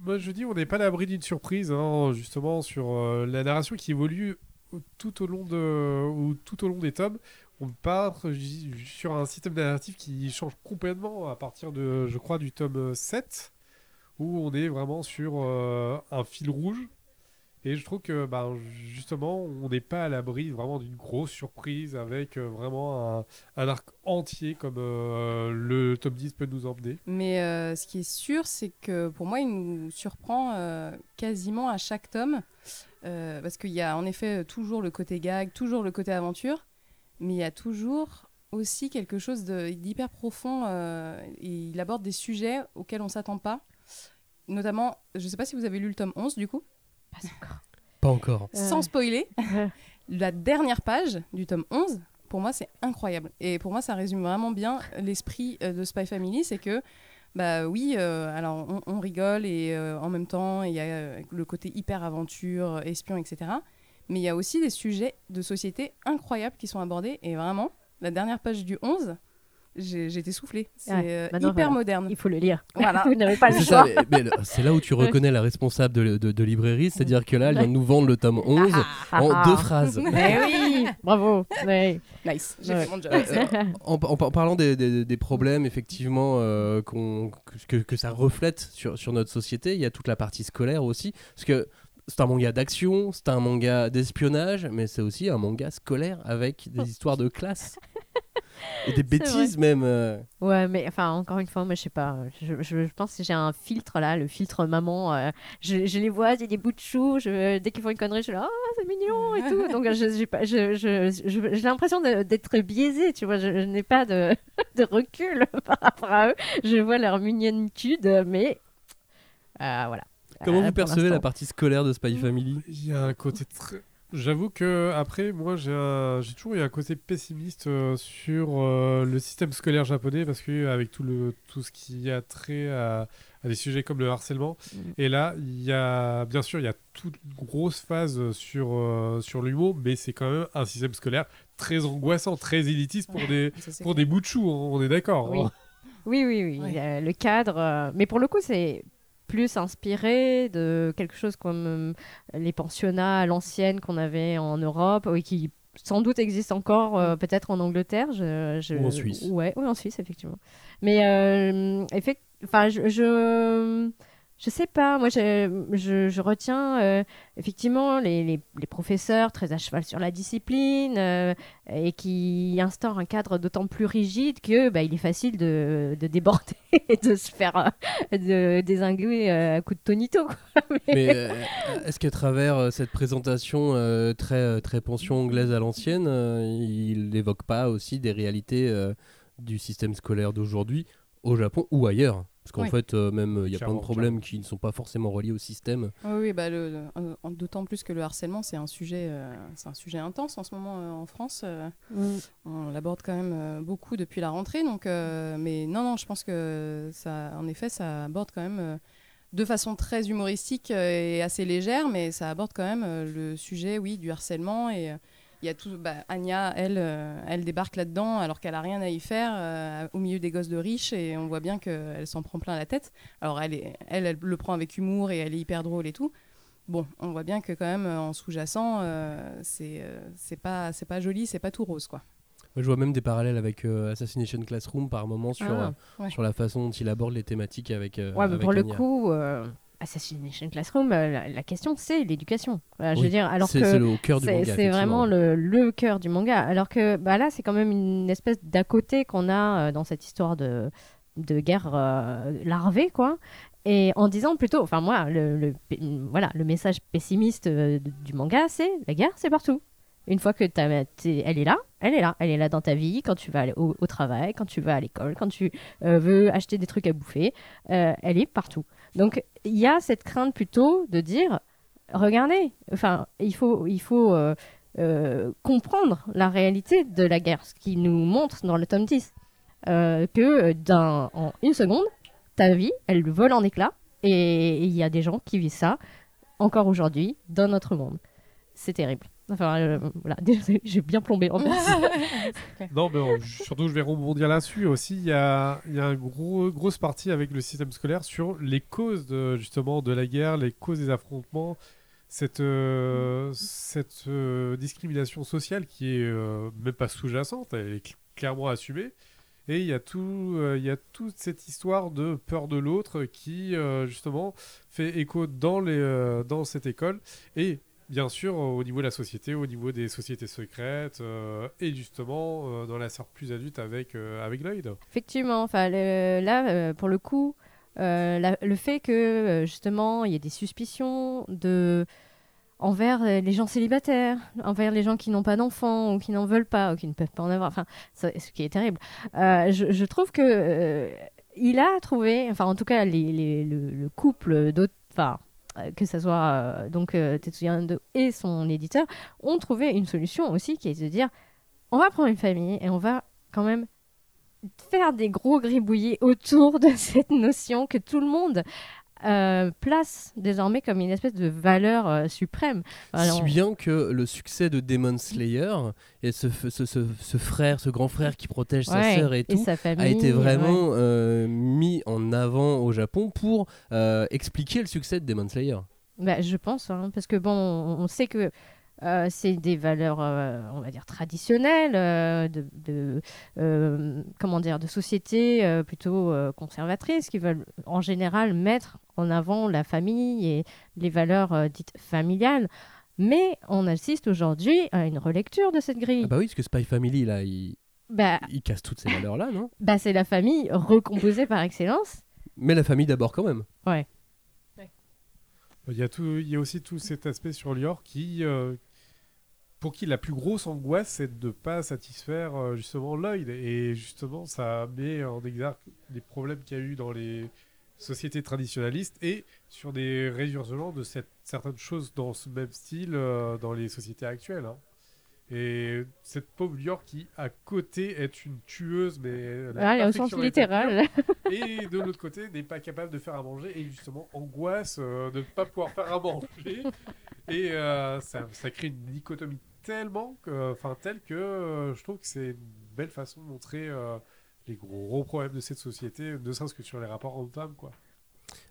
Moi, je dis, on n'est pas à l'abri d'une surprise, hein, justement, sur euh, la narration qui évolue tout au long de, ou tout au long des tomes. On part sur un système narratif qui change complètement à partir de, je crois, du tome 7, où on est vraiment sur euh, un fil rouge. Et je trouve que, ben, justement, on n'est pas à l'abri vraiment d'une grosse surprise avec euh, vraiment un, arc entier comme euh, le tome 10 peut nous emmener. Mais ce qui est sûr, c'est que pour moi, il nous surprend quasiment à chaque tome. Parce qu'il y a en effet toujours le côté gag, toujours le côté aventure, mais il y a toujours aussi quelque chose d'hyper profond. euh, et il aborde des sujets auxquels on s'attend pas. Notamment, je sais pas si vous avez lu le tome 11 du coup, pas encore. Pas encore. sans Euh. spoiler, la dernière page du tome 11, pour moi, c'est incroyable. Et pour moi, ça résume vraiment bien l'esprit euh, de Spy Family, c'est que, bah oui, euh, alors on, on rigole et euh, en même temps, il y a euh, le côté hyper aventure, espion, etc. Mais il y a aussi des sujets de société incroyables qui sont abordés. Et vraiment, la dernière page du 11, j'ai j'ai été soufflée. C'est Ouais, euh, maintenant, hyper voilà. moderne. Il faut le lire. Voilà. Vous n'avez pas le C'est choix. mais- mais c'est là où tu reconnais la responsable de, de- de librairie, c'est-à-dire que là, elle vient de nous vendre le tome 11 en Ah, deux ah. phrases. Eh oui, bravo. Ouais. Nice, j'ai Ouais. fait mon job. Euh, euh, en, en par- parlant des, des- des problèmes, effectivement, euh, que, que ça reflète sur, sur notre société, il y a toute la partie scolaire aussi. Parce que c'est un manga d'action, c'est un manga d'espionnage, mais c'est aussi un manga scolaire avec des histoires de classe. Et des bêtises même. euh. Ouais, mais enfin, encore une fois, moi, je sais pas. Je, je- je pense que j'ai un filtre là, le filtre maman. euh, je, je les vois, j'ai des bouts de chou. Je, dès qu'ils font une connerie, je suis là, ah, c'est mignon et tout. Donc, je- j'ai pas- je- je- je- j'ai l'impression de- d'être biaisée, tu vois. Je, je n'ai pas de, de recul par rapport à eux. Je vois leur mignonitude, mais euh, voilà. Comment vous percevez la partie scolaire de Spy Family? Il y a un côté très. J'avoue que après, moi, j'ai un- toujours eu un côté pessimiste euh, sur euh, le système scolaire japonais parce que avec tout le tout ce qui a trait à, à des sujets comme le harcèlement. Mm. Et là, il y a bien sûr, il y a toute une grosse phase sur euh, sur l'humour, mais c'est quand même un système scolaire très angoissant, très élitiste pour des pour des bouts de chou. hein, on est d'accord. Oui. hein. Oui, oui, oui. Ouais. euh, le cadre. euh, Mais pour le coup, c'est plus inspiré de quelque chose comme euh, les pensionnats à l'ancienne qu'on avait en Europe, oui, qui sans doute existent encore, euh, peut-être en Angleterre. Je, je- Ou en Suisse. Ouais, oui, en Suisse, effectivement. Mais euh, enfin, je, je, je sais pas, moi je, retiens euh, effectivement les, professeurs très à cheval sur la discipline euh, et qui instaurent un cadre d'autant plus rigide que bah, il est facile de, de déborder et de se faire euh, de désinguer euh, à coup de tonito. quoi. Mais est-ce qu'à travers cette présentation très, très pension anglaise à l'ancienne, il n'évoque pas aussi des réalités du système scolaire d'aujourd'hui au Japon ou ailleurs Parce qu'en Oui. fait, euh, même euh, il y a plein de problèmes qui ne sont pas forcément reliés au système. Oui, oui, bah, le- le- euh, d'autant plus que le harcèlement, c'est un sujet, euh, c'est un sujet intense en ce moment euh, en France. euh, on l'aborde quand même euh, beaucoup depuis la rentrée, donc, euh, mais non, non, je pense que ça, en effet, ça aborde quand même euh, de façon très humoristique et assez légère, mais ça aborde quand même euh, le sujet, oui, du harcèlement et euh, il y a tout. Bah, Anya, elle, euh, elle débarque là-dedans alors qu'elle a rien à y faire euh, au milieu des gosses de riches et on voit bien qu'elle s'en prend plein la tête. Alors elle, est, elle, elle le prend avec humour et elle est hyper drôle et tout. Bon, on voit bien que quand même euh, en sous-jacent, euh, c'est euh, c'est pas c'est pas joli, c'est pas tout rose quoi. Moi, je vois même des parallèles avec euh, Assassination Classroom par moment sur, Ah, ouais. sur la façon dont il aborde les thématiques avec. euh, Ouais, mais avec pour le Anya. coup, euh, Assassination Classroom, euh, la, la question c'est l'éducation. Voilà, Je veux dire, alors c'est que c'est le au cœur du c'est manga. c'est vraiment le, le cœur du manga. Alors que bah là, c'est quand même une espèce d'à côté qu'on a euh, dans cette histoire de, de guerre euh, larvée, quoi. Et en disant plutôt, enfin moi, le, le- voilà, le message pessimiste euh, du manga, c'est la guerre, c'est partout. Une fois que elle est là, elle est là, elle est là dans ta vie, quand tu vas aller au, au travail, quand tu vas à l'école, quand tu veux acheter des trucs à bouffer, elle est partout. Donc il y a cette crainte plutôt de dire, regardez, enfin il faut, il faut euh, euh, comprendre la réalité de la guerre, ce qui nous montre dans le tome 10, euh, que d'un, en une seconde, ta vie, elle vole en éclats, et il y a des gens qui vivent ça encore aujourd'hui dans notre monde. C'est terrible. Enfin, euh, voilà, j'ai bien plombé en fait. Non, mais euh, surtout, je vais rebondir là-dessus aussi. Il y a, il y a une gros, grosse partie avec le système scolaire sur les causes de, justement de la guerre, les causes des affrontements, cette, euh, cette euh, discrimination sociale qui est euh, même pas sous-jacente, elle est cl- clairement assumée. Et il y, a tout, euh, il y a toute cette histoire de peur de l'autre qui, euh, justement, fait écho dans, les, euh, dans cette école. Et bien sûr au niveau de la société, au niveau des sociétés secrètes, euh, et justement euh, dans la sorte plus adulte avec, euh, avec Lloyd. Effectivement, le- là euh, pour le coup, le fait que justement il y ait des suspicions de envers les gens célibataires, envers les gens qui n'ont pas d'enfants ou qui n'en veulent pas ou qui ne peuvent pas en avoir, enfin ce qui est terrible. Je, trouve que il a trouvé, enfin en tout cas les, le, le couple d'autres, enfin que ce soit euh, donc euh, Tetsuya Ando et son éditeur ont trouvé une solution aussi qui est de dire on va prendre une famille et on va quand même faire des gros gribouillis autour de cette notion que tout le monde euh, place désormais comme une espèce de valeur euh, suprême. Enfin, Si bien que le succès de Demon Slayer et ce, ce, ce- ce frère, ce grand frère qui protège sa sœur et tout, sa famille, a été ouais. vraiment euh, mis en avant au Japon pour expliquer le succès de Demon Slayer. Bah, je pense, hein, parce que bon, on, on sait que euh, c'est des valeurs, euh, on va dire, traditionnelles, euh, de, de, comment dire, de sociétés plutôt conservatrices qui veulent en général mettre en avant la famille et les valeurs dites familiales. Mais on assiste aujourd'hui à une relecture de cette grille. Ah bah oui, parce que Spy Family, là, il, Bah, il casse toutes ces valeurs-là, non? bah, c'est la famille recomposée par excellence. Mais la famille d'abord quand même. Ouais. Il y, a tout, il y a aussi tout cet aspect sur Lior qui, euh, pour qui la plus grosse angoisse, c'est de ne pas satisfaire euh, justement Lloyd. Et justement, ça met en exergue les problèmes qu'il y a eu dans les sociétés traditionnalistes et sur des résurgements de cette, certaines choses dans ce même style euh, dans les sociétés actuelles. hein. Et cette pauvre Lior qui, à côté, est une tueuse, mais... la Voilà, au sens est littéral. et de l'autre côté n'est pas capable de faire à manger et justement angoisse euh, de ne pas pouvoir faire à manger. Et euh, ça, ça crée une dichotomie tellement que enfin telle que euh, je trouve que c'est une belle façon de montrer les gros problèmes de cette société ne serait-ce que sur les rapports hommes-femmes quoi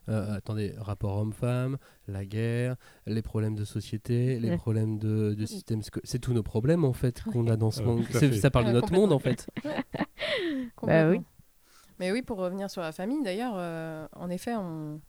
Euh, attendez, rapport homme-femme, la guerre, les problèmes de société, les Ouais. problèmes de, de système C'est tous nos problèmes en fait qu'on a dans ce monde. à C'est- fait. Ça parle de notre monde en fait. Complètement. oui. Mais oui, pour revenir sur la famille, d'ailleurs, euh, en effet, on...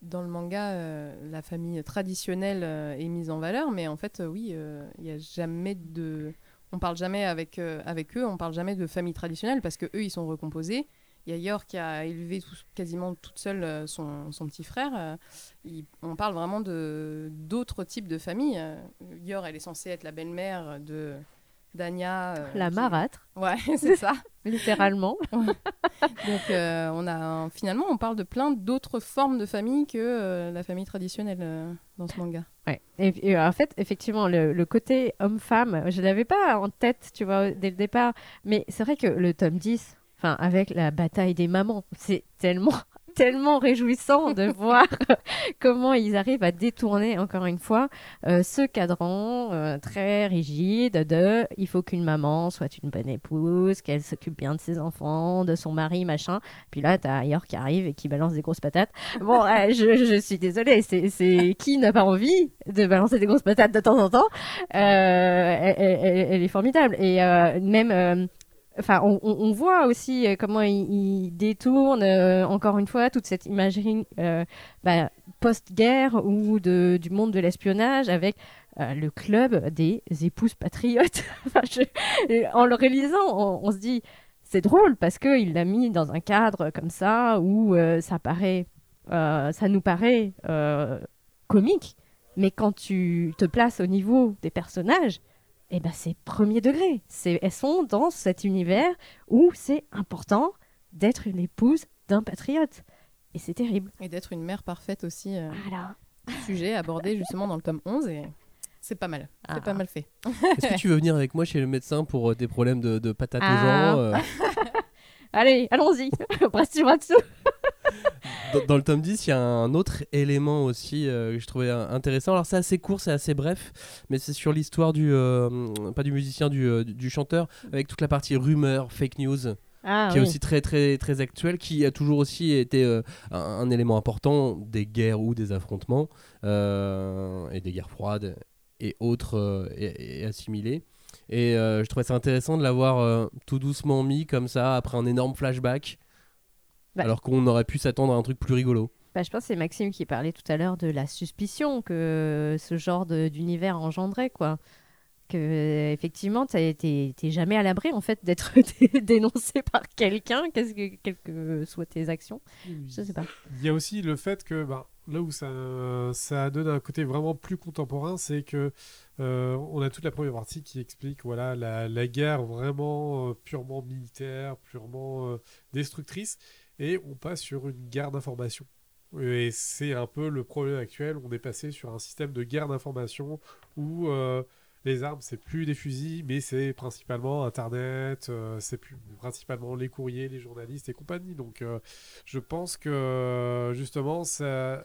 dans le manga, euh, la famille traditionnelle euh, est mise en valeur, mais en fait, euh, oui, euh, il y a jamais de. On parle jamais avec, euh, avec eux, on parle jamais de famille traditionnelle parce que eux, ils sont recomposés. Il y a Yor qui a élevé tout- quasiment toute seule euh, son, son petit frère. euh, il- on parle vraiment de d'autres types de familles. Euh, Yor, elle est censée être la belle-mère de d'Anya. euh, La qui- marâtre, Ouais, c'est ça. littéralement. Donc euh, on a finalement on parle de plein d'autres formes de famille que euh, la famille traditionnelle dans ce manga. Ouais. Et, et, en fait, effectivement, le, le côté homme-femme, je l'avais pas en tête, tu vois, dès le départ. Mais c'est vrai que le tome 10, enfin, avec la bataille des mamans, c'est tellement, tellement réjouissant de voir comment ils arrivent à détourner, encore une fois, euh, ce cadran euh, très rigide de il faut qu'une maman soit une bonne épouse, qu'elle s'occupe bien de ses enfants, de son mari, machin. Puis là, t'as Yor qui arrive et qui balance des grosses patates. Bon, euh, je, je suis désolée, c'est, c'est qui n'a pas envie de balancer des grosses patates de temps en temps? Euh, elle, elle- elle est formidable. Et euh, même, euh, enfin, on, on- voit aussi euh, comment il, il détourne euh, encore une fois toute cette imagerie euh, bah, post-guerre ou de, du monde de l'espionnage avec euh, le club des épouses patriotes. Enfin, je- et en le réalisant, on, on se dit c'est drôle parce que il l'a mis dans un cadre comme ça où euh, ça paraît, euh, ça nous paraît euh, comique, mais quand tu te places au niveau des personnages, eh ben c'est premier degré. C'est elles sont dans cet univers où c'est important d'être une épouse d'un patriote. Et c'est terrible. Et d'être une mère parfaite aussi, euh, Voilà. sujet abordé justement dans le tome 11 et c'est pas mal, c'est Ah. pas mal fait. Est-ce que tu veux venir avec moi chez le médecin pour euh, tes problèmes de, de patates Ah. aux gens euh, Allez, allons-y. Brastiratsu. Dans, dans le tome 10, il y a un autre élément aussi euh, que je trouvais intéressant. Alors, c'est assez court, c'est assez bref, mais c'est sur l'histoire du. euh, pas du musicien, du, euh, du chanteur, avec toute la partie rumeur, fake news. Ah, qui est aussi très très très actuel, qui a toujours aussi été euh, un, un élément important des guerres ou des affrontements et des guerres froides et autres et, et assimilés. Et je trouvais ça intéressant de l'avoir tout doucement mis comme ça après un énorme flashback, Bah. alors qu'on aurait pu s'attendre à un truc plus rigolo. Bah, je pense que c'est Maxime qui parlait tout à l'heure de la suspicion que ce genre d'univers engendrait, quoi. Que effectivement, t'as- t'es t'es jamais à l'abri en fait d'être dé- dénoncé par quelqu'un, qu'est-ce que quelles que soient tes actions. Je sais pas. Il y a aussi le fait que ben, là où ça, ça donne un côté vraiment plus contemporain, c'est que euh, on a toute la première partie qui explique voilà la, la guerre vraiment euh, purement militaire, purement euh, destructrice, et on passe sur une guerre d'information. Et c'est un peu le problème actuel. On est passé sur un système de guerre d'information où euh, les armes, c'est plus des fusils, mais c'est principalement Internet, euh, c'est principalement les courriers, les journalistes et compagnie. Donc, euh, je pense que justement, ça,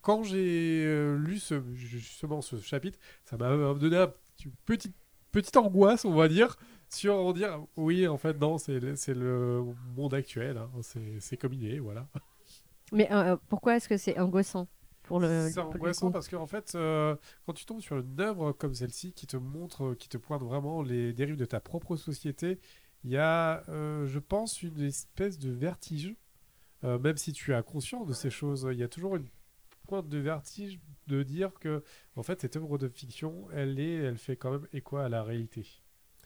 quand j'ai euh, lu ce, chapitre, ça m'a donné un petit- petite, petite angoisse, on va dire, sur on dire oui, en fait, non, c'est le- monde actuel, hein, c'est comme il est, voilà. Mais euh, pourquoi est-ce que c'est angoissant pour le C'est angoissant parce qu'en fait, euh, quand tu tombes sur une œuvre comme celle-ci qui te montre, qui te pointe vraiment les dérives de ta propre société, il y a, euh, je pense, une espèce de vertige. Euh, même si tu as conscience de ces choses, il y a toujours une pointe de vertige de dire que, en fait, cette œuvre de fiction, elle est, elle fait quand même écho à la réalité.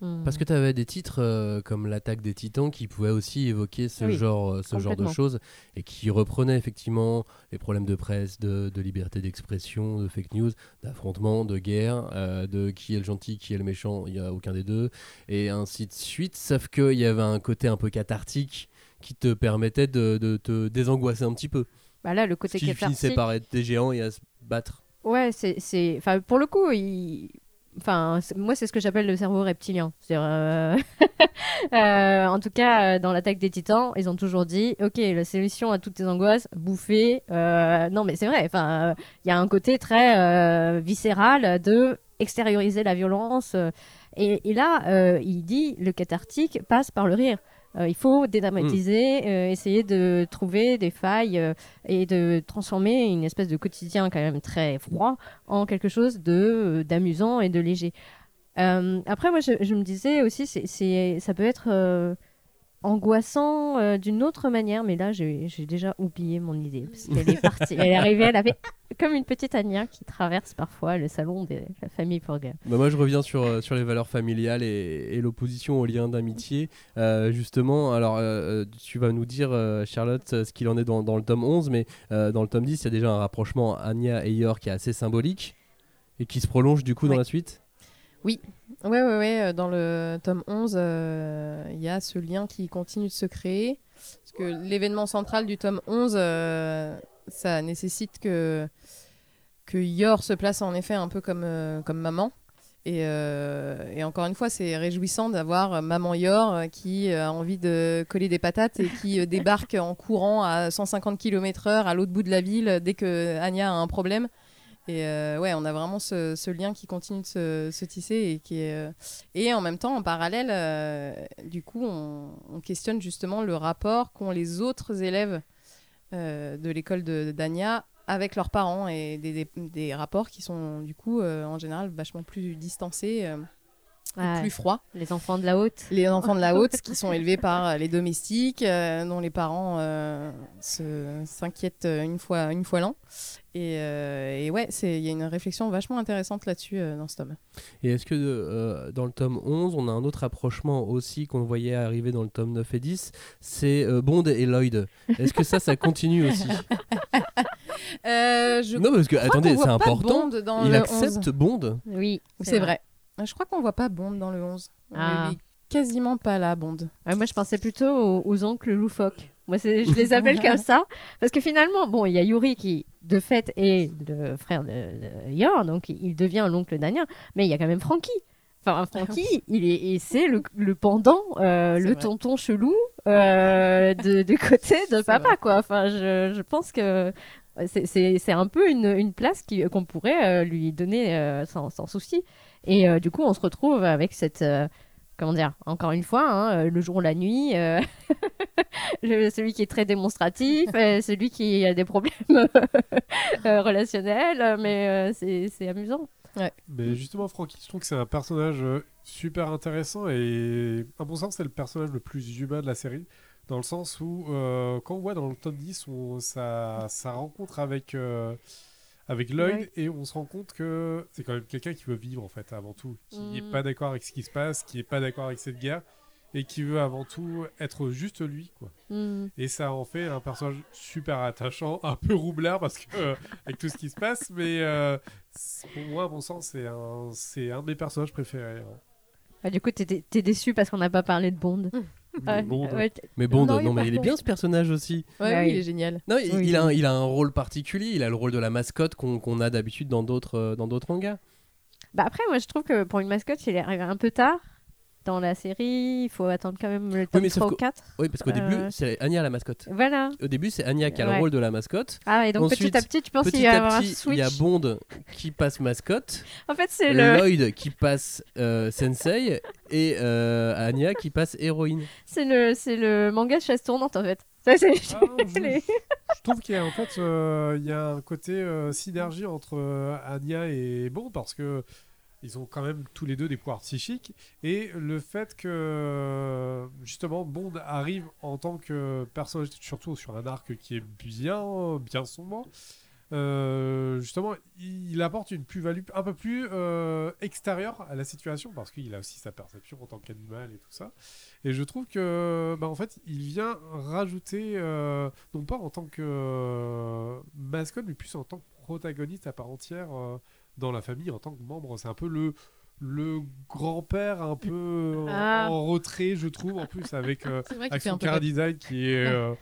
Hmm. Parce que tu avais des titres euh, comme l'attaque des titans qui pouvaient aussi évoquer ce, Oui, genre, euh, ce genre de choses et qui reprenaient effectivement les problèmes de presse, de, de liberté d'expression, de fake news, d'affrontement, de guerre, euh, de qui est le gentil, qui est le méchant, il n'y a aucun des deux, et ainsi de suite. Sauf qu'il y avait un côté un peu cathartique qui te permettait de, de te désangoisser un petit peu. Bah là, le côté Qui finissait cathartique. par être des géants et à se battre. Ouais, c'est, c'est, enfin, pour le coup, il, enfin, moi, c'est ce que j'appelle le cerveau reptilien. Euh, euh, en tout cas, euh, dans l'attaque des Titans, ils ont toujours dit, ok, la solution à toutes tes angoisses, bouffer. non, mais c'est vrai. Il y a un côté très viscéral de extérioriser la violence. et, et là, il dit, le cathartique passe par le rire. Euh, il faut dédramatiser, euh, essayer de trouver des failles euh, et de transformer une espèce de quotidien quand même très froid en quelque chose de euh, d'amusant et de léger. Euh, après, moi, je, je me disais aussi, c'est, c'est, ça peut être euh, angoissant euh, d'une autre manière, mais là j'ai j'ai déjà oublié mon idée parce qu'elle est partie. Elle est arrivée, elle avait comme une petite Anya qui traverse parfois le salon de la famille Porger. Bah, moi, je reviens sur, euh, sur les valeurs familiales et, et l'opposition aux liens d'amitié. Euh, justement, alors, euh, tu vas nous dire, euh, Charlotte, ce qu'il en est dans, dans le tome 11, mais euh, dans le tome 10, il y a déjà un rapprochement Anya et Yor qui est assez symbolique et qui se prolonge du coup dans la suite? Ouais, ouais, ouais. euh, Dans le tome 11, euh, il y a ce lien qui continue de se créer. Parce que l'événement central du tome 11, euh, ça nécessite que, que Yor se place en effet un peu comme, comme maman. Et, et encore une fois, c'est réjouissant d'avoir maman Yor qui a envie de coller des patates et qui débarque en courant à 150 km/h à l'autre bout de la ville dès que Anya a un problème. Et euh, ouais, on a vraiment ce, lien qui continue de se, se tisser et qui est, euh, et en même temps, en parallèle, euh, du coup, on, on questionne justement le rapport qu'ont les autres élèves de l'école de d'Ania avec leurs parents et des, des, rapports qui sont du coup en général vachement plus distancés, plus froids. Les enfants de la haute. Les enfants de la haute qui sont élevés par euh, les domestiques, euh, dont les parents euh, se- s'inquiètent euh, une fois, une fois l'an. Et, euh, et ouais, c'est- il y a une réflexion vachement intéressante là-dessus euh, dans ce tome. Et est-ce que euh, dans le tome 11, on a un autre rapprochement aussi qu'on voyait arriver dans le tome 9 et 10 C'est euh, Bond et Lloyd. Est-ce que ça, ça continue aussi? Euh, je Non, parce que attendez, c'est important. Bond dans Il le accepte 11. Bond? Oui, C'est vrai. Je crois qu'on voit pas Bond dans le 11. Ah. Est quasiment pas là, Bond. Ouais, moi, je pensais plutôt aux, aux oncles loufoques. Moi, je les appelle comme ça. Parce que finalement, bon, il y a Yuri qui, de fait, est le frère de, de Yor, donc il devient l'oncle d'Anya. Mais il y a quand même Frankie. Enfin, Frankie, il est, et c'est le, le pendant, euh, le vrai. tonton chelou euh, de, de côté de papa, vrai. quoi. Enfin, je, je pense que c'est- un peu une, une place qu'on pourrait euh, lui donner euh, sans, sans souci. Et euh, du coup, on se retrouve avec cette. euh, comment dire Encore une fois, hein, euh, le jour, la nuit. euh, celui qui est très démonstratif, celui qui a des problèmes euh, relationnels, mais euh, c'est c'est amusant. Mais justement, Francky, je trouve que c'est un personnage super intéressant et, à mon sens, c'est le personnage le plus humain de la série. Dans le sens où, euh, quand on voit dans le tome 10 on, sa, sa rencontre avec, euh, avec Lloyd, Ouais. et on se rend compte que c'est quand même quelqu'un qui veut vivre, en fait, avant tout. Qui n'est Mm. pas d'accord avec ce qui se passe, qui n'est pas d'accord avec cette guerre, et qui veut avant tout être juste lui, quoi. Mm. Et ça en fait un personnage super attachant, un peu roublard parce que euh, avec tout ce qui se passe, mais euh, pour moi, à mon sens, c'est un, c'est un de mes personnages préférés. hein. Ah, du coup, t'es t'es déçu parce qu'on n'a pas parlé de Bond. Bond. ouais, Mais Bond, Non, non, il est mais il est bien ce personnage aussi. Ouais, Ouais, oui, il est génial. Non, il, Oui, il a, il a un rôle particulier. Il a le rôle de la mascotte qu'on a d'habitude dans d'autres euh, dans d'autres mangas. Bah après, moi, je trouve que pour une mascotte, il est arrivé un peu tard dans la série. Il faut attendre quand même le tome sauf 3 ou que- 4. Oui, parce qu'au Euh, début, c'est Anya la mascotte. Voilà. Au début, c'est Anya qui a Ouais. le rôle de la mascotte. Ah, et donc Ensuite, petit à petit, tu penses qu'il y avoir un petit, switch il y a Bond qui passe mascotte, En fait, c'est le, Lloyd qui passe euh, sensei et euh, Anya qui passe héroïne. c'est le, c'est le manga chaise tournante en fait. Ça, c'est Ah, je, les- je trouve qu'il y a en fait euh, il y a un côté euh, synergie entre euh, Anya et Bond parce que ils ont quand même tous les deux des pouvoirs psychiques. Et le fait que justement Bond arrive en tant que personnage surtout sur un arc qui est bien bien sombre euh, justement il apporte une plus-value un peu plus euh, extérieure à la situation parce qu'il a aussi sa perception en tant qu'animal et tout ça. Et je trouve que bah, en fait il vient rajouter euh, non pas en tant que mascotte mais plus en tant que protagoniste à part entière dans la famille en tant que membre. C'est un peu le le grand-père un peu en- Ah. en retrait, je trouve, en plus avec, euh, avec son car design qui est, euh,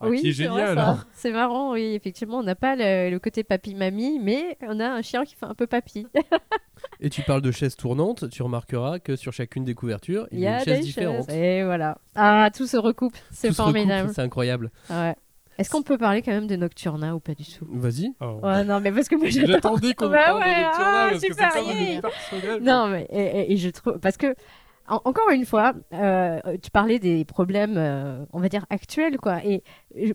ah, oui, qui est c'est vrai, génial. hein. C'est marrant, oui, effectivement, on n'a pas le, le côté papy-mamie, mais on a un chien qui fait un peu papy. Et tu parles de chaise tournante, tu remarqueras que sur chacune des couvertures, il y a une chaise différente. chaises. Et voilà. Ah, tout se recoupe, c'est Tout se recoupe, formidable. C'est incroyable. Ouais. Est-ce qu'on peut parler quand même de Nocturna ou pas du tout? Vas-y. Oh. Ouais, non, mais parce que moi. J'attendais qu'on Bah parle ouais, de Nocturna ah, parce que c'est. Non, mais et, et- et je trouve parce que en- encore une fois, euh, tu parlais des problèmes, euh, on va dire actuels, quoi. Et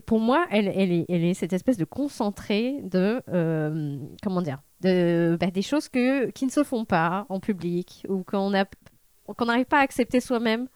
pour moi, elle, elle, est, elle est cette espèce de concentré de euh, comment dire, de bah, des choses que qui ne se font pas en public ou qu'on a qu'on n'arrive pas à accepter soi-même.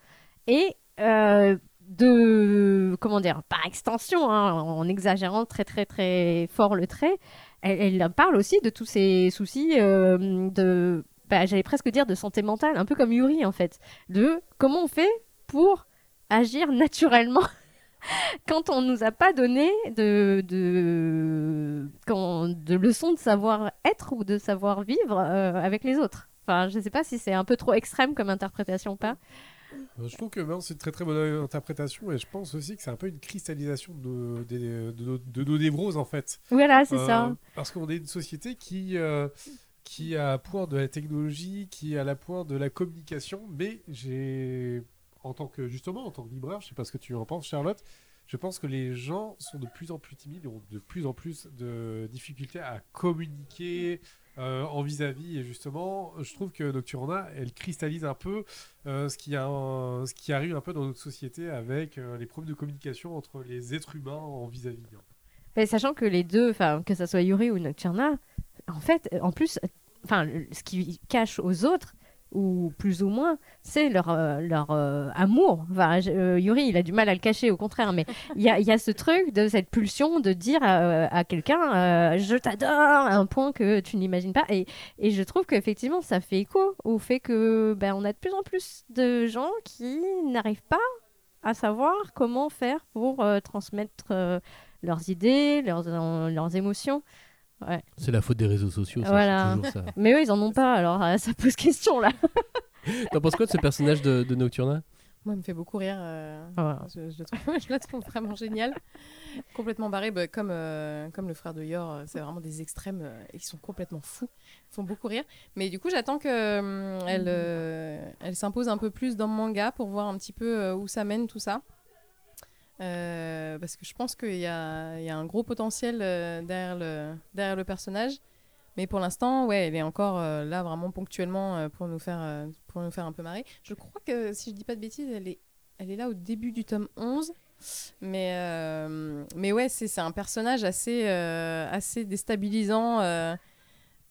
Et euh, de comment dire par extension hein, en exagérant très très très fort le trait elle, parle aussi de tous ces soucis euh, de bah, j'allais presque dire de santé mentale un peu comme Yuri en fait de comment on fait pour agir naturellement quand on nous a pas donné de de quand, de leçons de savoir être ou de savoir vivre euh, avec les autres. Enfin je sais pas si c'est un peu trop extrême comme interprétation ou pas Je trouve que c'est une très très bonne interprétation et je pense aussi que c'est un peu une cristallisation de, nos- des- de nos, de nos névroses en fait. Voilà, c'est Euh, ça. Parce qu'on est une société qui, euh, qui a à point de la technologie, qui a à la point de la communication, mais j'ai, en tant que justement en tant que libraire, je sais pas ce que tu en penses Charlotte, je pense que les gens sont de plus en plus timides et ont de plus en plus de difficultés à communiquer euh, en vis-à-vis. Et justement, je trouve que Nocturna, elle cristallise un peu euh, ce, qui a ce qui arrive un peu dans notre société avec euh, les problèmes de communication entre les êtres humains en vis-à-vis. Sachant que les deux, que ça soit Yuri ou Nocturna, en fait, en plus, ce qu'ils cachent aux autres ou plus ou moins, c'est leur euh, leur euh, amour. Enfin, euh, Yuri, il a du mal à le cacher, au contraire, mais il y a, y a ce truc de cette pulsion de dire à, à quelqu'un je t'adore à un point que tu n'imagines pas. Et, et je trouve qu'effectivement, ça fait écho au fait que ben, on a de plus en plus de gens qui n'arrivent pas à savoir comment faire pour transmettre leurs idées, leurs, leurs émotions. Ouais. C'est la faute des réseaux sociaux, ça, Voilà. toujours ça. Mais eux, ils en ont pas, alors euh, ça pose question là. T'en penses quoi de ce personnage de, de Nocturna? Moi, elle me fait beaucoup rire. euh, Ah je, je le trouve, je la trouve vraiment géniale. Complètement barrée, bah, comme, euh, comme le frère de Yor. C'est vraiment des extrêmes euh, qui sont complètement fous. Ils font beaucoup rire. Mais du coup, j'attends qu'elle elle, euh, elle s'impose un peu plus dans le manga pour voir un petit peu euh, où ça mène tout ça. Euh, parce que je pense qu'il y y a un gros potentiel euh, derrière, le, derrière le personnage. Mais pour l'instant, ouais, elle est encore euh, là vraiment ponctuellement pour, nous faire, pour nous faire un peu marrer. Je crois que, si je dis pas de bêtises, elle est, elle est là au début du tome 11. Mais, mais ouais, c'est un personnage assez, assez déstabilisant.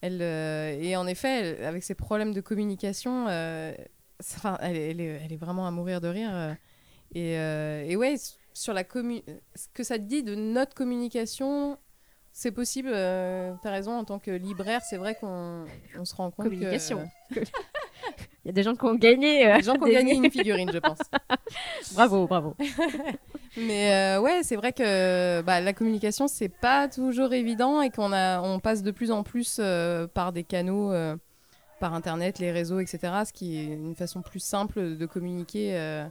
elle, et en effet, avec ses problèmes de communication, elle, elle est, elle est vraiment à mourir de rire. et, et ouais, sur la ce que ça te dit de notre communication, c'est possible. euh, T'as raison, en tant que libraire, c'est vrai qu'on on se rend compte Communication. que... Il y a des gens qui ont gagné. euh, Des gens qui ont gagné une figurine, je pense. bravo, bravo. Mais euh, ouais, c'est vrai que bah, la communication, c'est pas toujours évident et qu'on a, on passe de plus en plus euh, par des canaux, par Internet, les réseaux, etc. Ce qui est une façon plus simple de communiquer,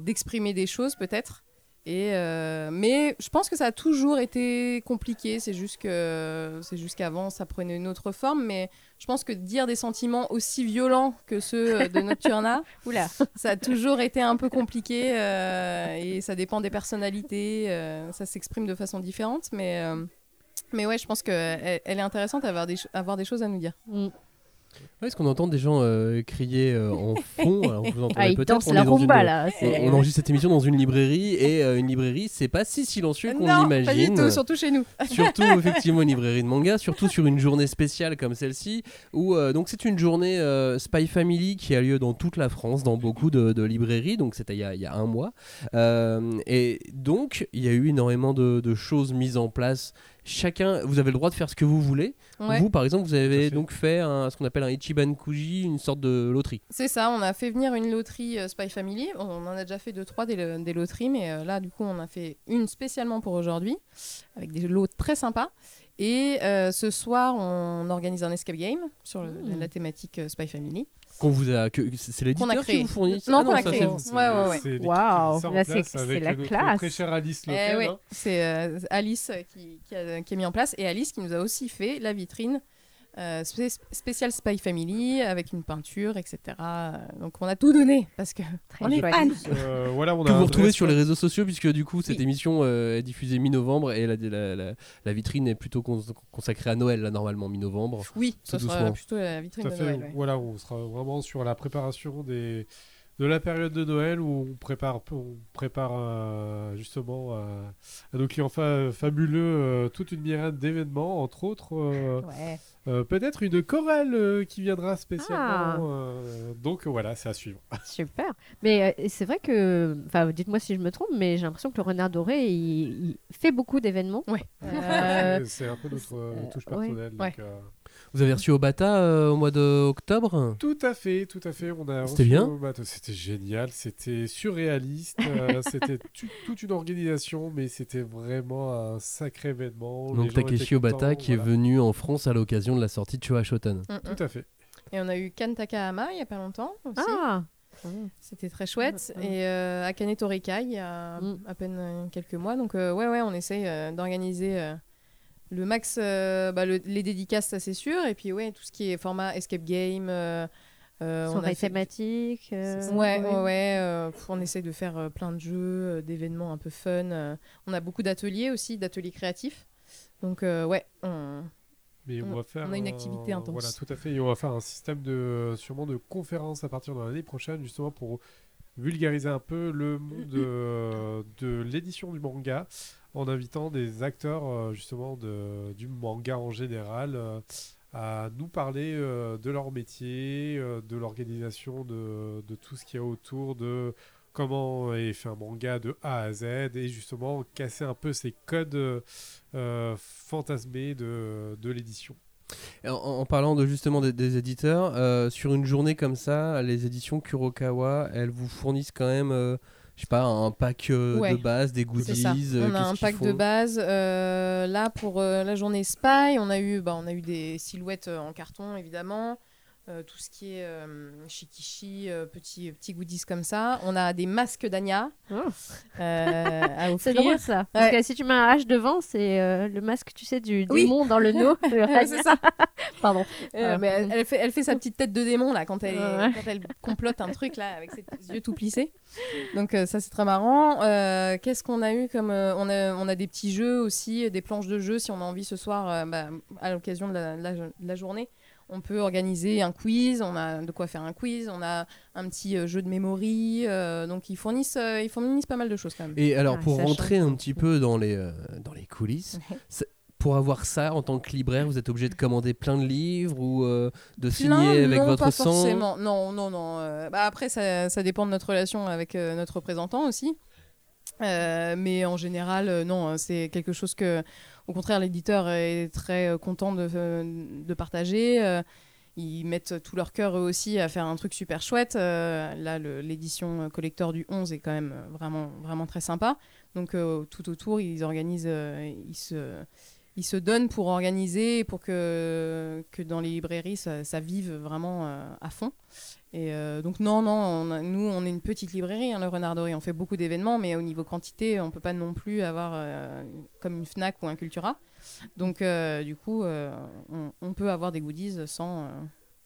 d'exprimer des choses peut-être. Et euh, mais je pense que ça a toujours été compliqué. C'est juste que c'est juste qu'avant ça prenait une autre forme. Mais je pense que dire des sentiments aussi violents que ceux euh, de Nocturna, Oula. ça a toujours été un peu compliqué euh, et ça dépend des personnalités. euh, ça s'exprime de façon différente, mais euh, mais ouais, je pense qu'elle elle est intéressante à avoir des, avoir des choses à nous dire. Mm. Ouais, Est-ce qu'on entend des gens euh, crier euh, en fond Alors, vous entendez Ah, ils dansent la rumba, une- là, On, enregistre cette émission dans une librairie et euh, une librairie, c'est pas si silencieux qu'on non, l'imagine. pas du tout, surtout chez nous. surtout effectivement une librairie de manga, surtout sur une journée spéciale comme celle-ci, où euh, donc c'est une journée euh, Spy Family qui a lieu dans toute la France, dans beaucoup de, de librairies, donc c'était il, y a- il y a un mois, Euh, et donc il y a eu énormément de, de choses mises en place. Chacun, vous avez le droit de faire ce que vous voulez. Ouais. Vous, par exemple, vous avez donc fait un- ce qu'on appelle un Ichiban Kuji, une sorte de loterie. C'est ça, on a fait venir une loterie euh, Spy Family. On en a déjà fait deux, trois des, lo- des loteries, mais euh, là, du coup, on a fait une spécialement pour aujourd'hui, avec des lots très sympas. Et euh, ce soir, on organise un escape game sur le- Mmh. la thématique euh, Spy Family. Qu'on vous a, que c'est l'éditeur qui vous fournit. Non, Ah qu'on a ça, créé. c'est- Ouais, ouais, ouais. C'est là, c'est- place c'est la notre classe. Très cher Alice Eh Local. ouais, hein. c'est euh, Alice qui, qui a, qui a mis en place et Alice qui nous a aussi fait la vitrine euh, spé- spéciale Spy Family avec une peinture, etc. Donc on a tout donné parce que Très on est fan. Euh, voilà, on que vous retrouvez sur les réseaux sociaux puisque du coup cette Oui. émission euh, est diffusée mi-novembre et la, la, la- la vitrine est plutôt cons- consacrée à Noël là normalement mi-novembre. Oui, Tout ce sera doucement. plutôt la vitrine Tout à de fait. Noël. ouais. Voilà, on sera vraiment sur la préparation des, de la période de Noël où on prépare, on prépare euh, justement euh, à nos clients fa- fabuleux euh, toute une myriade d'événements, entre autres euh, Ouais. euh, peut-être une chorale euh, qui viendra spécialement. Ah. euh, donc voilà, c'est à suivre. Super. Mais euh, c'est vrai que, enfin, dites-moi si je me trompe, mais j'ai l'impression que le Renard Doré, il, il fait beaucoup d'événements. Ouais. Euh, c'est un peu notre euh, touche ouais. personnelle. Ouais. euh, Vous avez reçu au Bata euh, au mois d'octobre Tout à fait, tout à fait. On a C'était reçu bien. C'était génial, c'était surréaliste, euh, c'était toute une organisation, mais c'était vraiment un sacré événement. Donc Takeshi Obata qui est venu en France à l'occasion de la sortie de Showa Shoten. Mm, mm. Tout à fait. Et on a eu Kan Takahama il y a pas longtemps aussi. Ah C'était très chouette. Mm, mm. Et euh, Akane Torikai il y a Mm. à peine quelques mois. Donc euh, ouais, ouais, on essaye euh, d'organiser euh, le max, euh, bah, le- les dédicaces, ça c'est sûr. Et puis ouais, tout ce qui est format escape game. euh, euh, on a fait- thématique. euh, Ouais, ouais, euh, on essaye de faire euh, plein de jeux, euh, d'événements un peu fun. euh. on a beaucoup d'ateliers aussi, d'ateliers créatifs. Donc euh, ouais, on- Mais on, On- va faire on a une un- activité intense. Voilà, tout à fait. Et on va faire un système de sûrement de conférences à partir de l'année prochaine, justement pour vulgariser un peu le monde de l'édition du manga, en invitant des acteurs euh, justement de, du manga en général. euh, à nous parler euh, de leur métier, de l'organisation de, de tout ce qu'il y a autour de comment est fait un manga de A à Z et justement casser un peu ces codes euh, fantasmés de, de l'édition. En, parlant de justement des, éditeurs, sur une journée comme ça, les éditions Kurokawa, elles vous fournissent quand même, je sais pas, un pack euh, Ouais, de base, des goodies. euh, On a un pack de base. euh, là, pour la journée Spy, on a eu, bah, on a eu des silhouettes en carton, évidemment. Euh, tout ce qui est euh, shikishi, euh, petits, petits goodies comme ça. On a des masques d'Anya Oh. euh, à C'est offrir. drôle ça. Parce Ouais. que si tu mets un H devant, c'est euh, le masque, tu sais, du Oui. démon dans le. Ouais, c'est ça. Pardon. Euh, mais elle, elle fait, elle fait sa petite tête de démon là quand elle, Ouais. quand elle complote un truc là avec ses yeux tout plissés. Donc euh, ça c'est très marrant. Euh, Qu'est-ce qu'on a eu comme euh, on a on a des petits jeux aussi, des planches de jeux si on a envie ce soir euh, bah, à l'occasion de la journée. On peut organiser un quiz, on a de quoi faire un quiz, on a un petit euh, jeu de memory, euh, donc ils fournissent, euh, ils fournissent pas mal de choses quand même. Et alors, Ah, pour rentrer change. un petit peu dans les, euh, dans les coulisses, c'est- pour avoir ça en tant que libraire, vous êtes obligé de commander plein de livres ou euh, de signer avec non, votre pas sang forcément. Non, non, non. euh, bah après, ça, ça dépend de notre relation avec euh, notre représentant aussi. Euh, mais en général, euh, non, c'est quelque chose que, au contraire, l'éditeur est très euh, content de, euh, de partager. euh, ils mettent tout leur cœur eux aussi à faire un truc super chouette. Là, l'édition collector du 11 est quand même vraiment, vraiment très sympa. Donc, tout autour, ils organisent, ils se ils se donnent pour organiser, pour que, que dans les librairies, ça, vive vraiment à fond. Et euh, donc non, non, on a- nous, on est une petite librairie, hein, le Renard Doré. On fait beaucoup d'événements, mais au niveau quantité, on peut pas non plus avoir euh, comme une FNAC ou un Cultura. Donc euh, du coup, euh, on, on peut avoir des goodies sans, euh,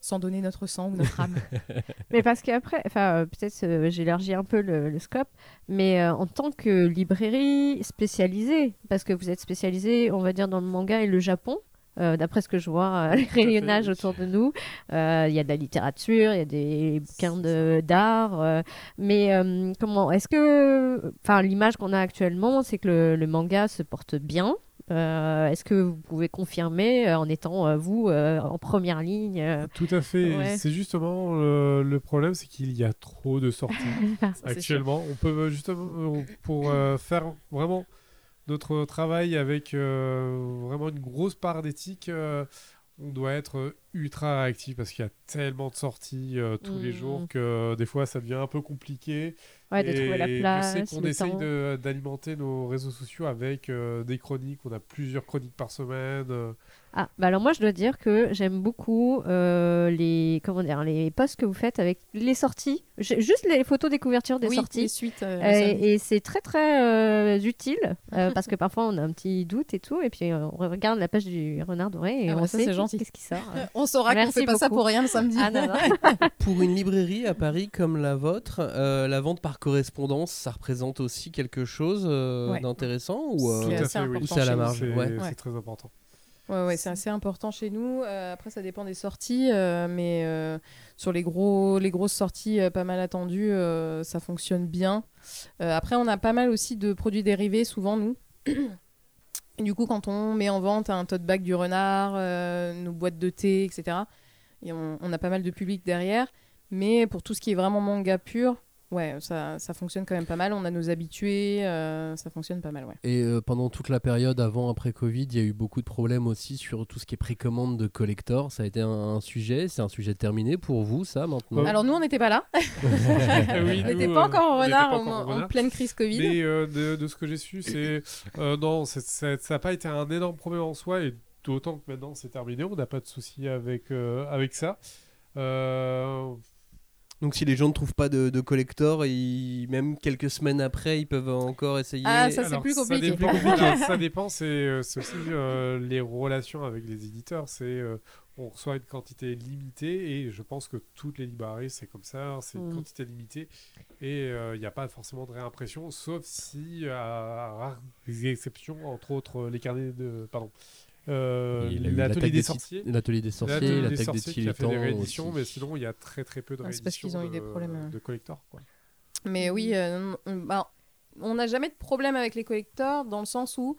sans donner notre sang ou notre âme. Mais parce qu'après, enfin, euh, peut-être euh, j'élargis un peu le, le scope, mais euh, en tant que librairie spécialisée, parce que vous êtes spécialisé, on va dire, dans le manga et le Japon. Euh, D'après ce que je vois, euh, les rayonnages autour de nous, Euh, il y a de la littérature, il y a des bouquins de- d'art, euh, mais comment Est-ce que, enfin, l'image qu'on a actuellement, c'est que le, le manga se porte bien. Est-ce que vous pouvez confirmer en étant vous en première ligne Tout à fait. Ouais. C'est justement le problème, c'est qu'il y a trop de sorties. Actuellement. On peut justement, pour faire vraiment notre travail avec euh, vraiment une grosse part d'éthique, euh, on doit être ultra réactif parce qu'il y a tellement de sorties euh, tous les Mm. jours que euh, des fois ça devient un peu compliqué. Ouais, de trouver la place, sais qu'on essaye d'alimenter nos réseaux sociaux avec euh, des chroniques. On a plusieurs chroniques par semaine. euh, Ah, bah alors moi je dois dire que j'aime beaucoup euh, les comment dire les posts que vous faites avec les sorties, juste les photos des couvertures des oui, sorties. les suites. euh, Euh, et c'est très très euh, utile euh, parce que parfois on a un petit doute et tout et puis on regarde la page du renard doré et Ah on bah ça, sait c'est qu'est-ce qui sort. on saura qu'on fait pas ça pour rien le samedi. Ah non, non. Pour une librairie à Paris comme la vôtre, euh, la vente par correspondance, ça représente aussi quelque chose euh, Ouais. d'intéressant ou euh, C'est tout à assez fait, oui. important c'est à la marge, C'est ouais. c'est Ouais. très important. Ouais, ouais, c'est assez important chez nous. Euh, après, ça dépend des sorties, euh, mais euh, sur les, gros, les grosses sorties euh, pas mal attendues, euh, ça fonctionne bien. Euh, après, on a pas mal aussi de produits dérivés, souvent, nous. Et du coup, quand on met en vente un tote bag du renard, euh, nos boîtes de thé, etc., et on, on a pas mal de public derrière. Mais pour tout ce qui est vraiment manga pur, ouais, ça, ça fonctionne quand même pas mal. On a nos habitués, euh, ça fonctionne pas mal, ouais. Et euh, pendant toute la période avant, après Covid, il y a eu beaucoup de problèmes aussi sur tout ce qui est précommande de collector. Ça a été un, un sujet, c'est un sujet terminé pour vous, ça, maintenant? Alors nous, on n'était pas là. Oui, on n'était pas euh, encore en renard, en, pleine crise Covid. Mais euh, de, de ce que j'ai su, c'est euh, non, ça n'a pas été un énorme problème en soi, et d'autant que maintenant c'est terminé, on n'a pas de souci avec, euh, avec ça. Euh, Donc si les gens ne trouvent pas de, de collector, ils- même quelques semaines après, ils peuvent encore essayer. Ah, ça, c'est plus ça compliqué. dépend- ça dépend, c'est euh, c'est aussi euh, les relations avec les éditeurs. C'est euh, on reçoit une quantité limitée et je pense que toutes les librairies c'est comme ça, c'est une Mm. quantité limitée et euh, il n'y a pas forcément de réimpression, sauf si à rares exceptions, entre autres les carnets de pardon. Euh, L'atelier des des sorciers. L'atelier des sorciers, L'atelier des l'attaque des sorciers qui a fait des rééditions, aussi. mais sinon il y a très très peu de Ah, c'est parce rééditions qu'ils ont eu des de- problèmes, de collector. Quoi. Mais oui, euh, on- bah, on n'a jamais de problème avec les collectors dans le sens où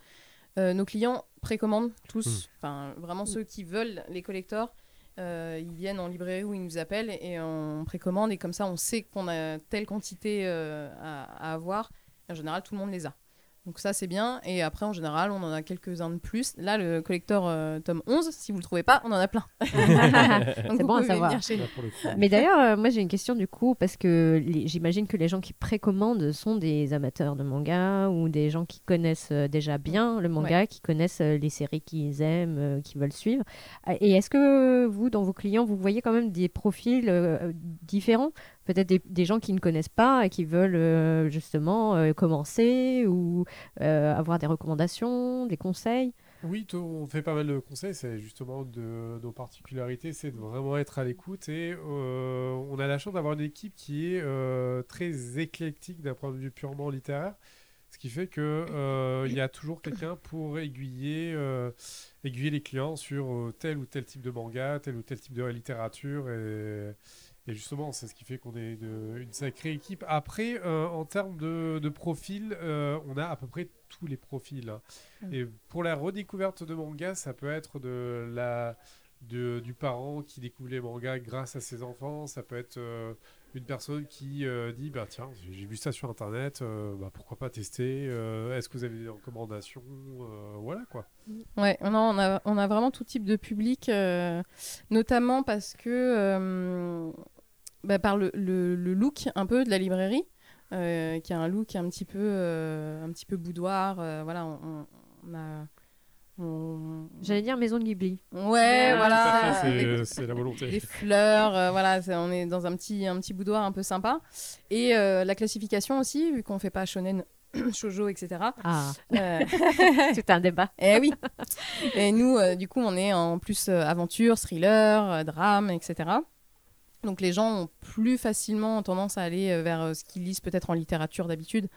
euh, nos clients précommandent tous, Mm. enfin vraiment ceux qui veulent les collectors, euh, ils viennent en librairie ou ils nous appellent et on précommande et comme ça on sait qu'on a telle quantité euh, à, à avoir. En général, tout le monde les a. Donc ça c'est bien et après en général on en a quelques-uns de plus. Là le collector euh, tome 11, si vous le trouvez pas, on en a plein. Donc, C'est bon à savoir. Mais d'ailleurs, euh, moi j'ai une question du coup, parce que les- j'imagine que les gens qui précommandent sont des amateurs de manga ou des gens qui connaissent euh, déjà bien le manga, qui connaissent euh, les séries qu'ils aiment, euh, qui veulent suivre. Euh, Et est-ce que vous, dans vos clients, vous voyez quand même des profils euh, différents? Peut-être des, gens qui ne connaissent pas et qui veulent euh, justement euh, commencer ou euh, avoir des recommandations, des conseils Oui, on fait pas mal de conseils. C'est justement de nos particularités, c'est de vraiment être à l'écoute. Et on a la chance d'avoir une équipe qui est très éclectique d'un point de vue purement littéraire. Ce qui fait que euh, y a toujours quelqu'un pour aiguiller, les clients sur tel ou tel type de manga, tel ou tel type de littérature. Et, et justement, c'est ce qui fait qu'on est une, une sacrée équipe. Après, euh, en termes de, de profil, euh, on a à peu près tous les profils. hein. Et pour la redécouverte de manga, ça peut être de la, de- du parent qui découvre les mangas grâce à ses enfants. Ça peut être euh, une personne qui dit bah tiens j'ai- vu ça sur internet, bah, pourquoi pas tester. Est-ce que vous avez des recommandations Voilà quoi. Ouais, non, on a, on a vraiment tout type de public, notamment parce que bah, par le, le- le look un peu de la librairie, euh, qui a un look un petit peu, euh, un petit peu boudoir. euh, voilà, on, on- on a. on- J'allais dire Maison de Ghibli. Ouais, Ah, voilà. C'est- la volonté. Des fleurs, euh, voilà, on est dans un petit, un petit boudoir un peu sympa. Et euh, la classification aussi, vu qu'on fait pas shonen, shoujo, etc. Ah, Euh, c'est un débat. Eh oui. Et nous, euh, du coup, on est en plus aventure, thriller, drame, etc. Donc les gens ont plus facilement tendance à aller euh, vers euh, ce qu'ils lisent peut-être en littérature d'habitude.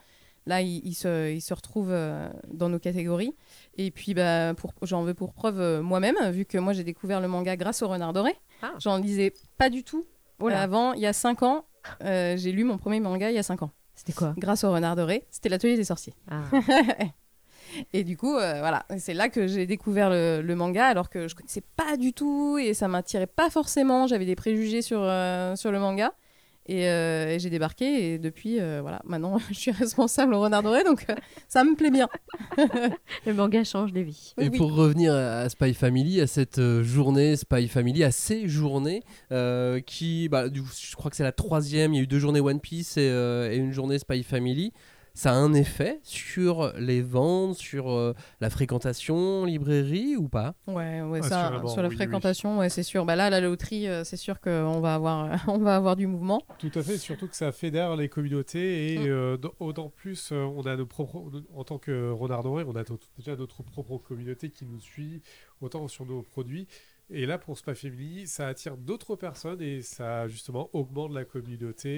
Là, ils, ils se, ils se retrouvent euh, dans nos catégories. Et puis, bah, j'en veux pour preuve moi-même, vu que moi, j'ai découvert le manga grâce au Renard Doré. Ah. J'en lisais pas du tout Oh là. avant. Il y a 5 ans, euh, j'ai lu mon premier manga il y a 5 ans. C'était quoi? Grâce au Renard Doré. C'était l'atelier des sorciers. Ah. Et du coup, euh, voilà, c'est là que j'ai découvert le, le manga, alors que je connaissais pas du tout et ça m'attirait pas forcément. J'avais des préjugés sur, euh, sur le manga. Et, euh, et j'ai débarqué et depuis, euh, voilà, maintenant je suis responsable au Renard Doré, donc euh, ça me plaît bien. Le manga change des vies. Et Oui. pour revenir à Spy Family, à cette journée Spy Family, à ces journées euh, qui, bah, je crois que c'est la troisième, il y a eu deux journées One Piece et, euh, et une journée Spy Family. Ça a un effet sur les ventes, sur euh, la fréquentation, librairie ou pas? Ouais, ouais, Ah, ça, sur la oui, fréquentation, ouais, c'est sûr. Bah là, la loterie, euh, c'est sûr qu'on va avoir, on va avoir du mouvement. Tout à fait, surtout que ça fédère les communautés et Mm. euh, d- d'autant plus, euh, on a nos propres, en tant que Renard Doré, on a déjà notre propre communauté qui nous suit autant sur nos produits. Et là, pour Spy Family, ça attire d'autres personnes et ça justement augmente la communauté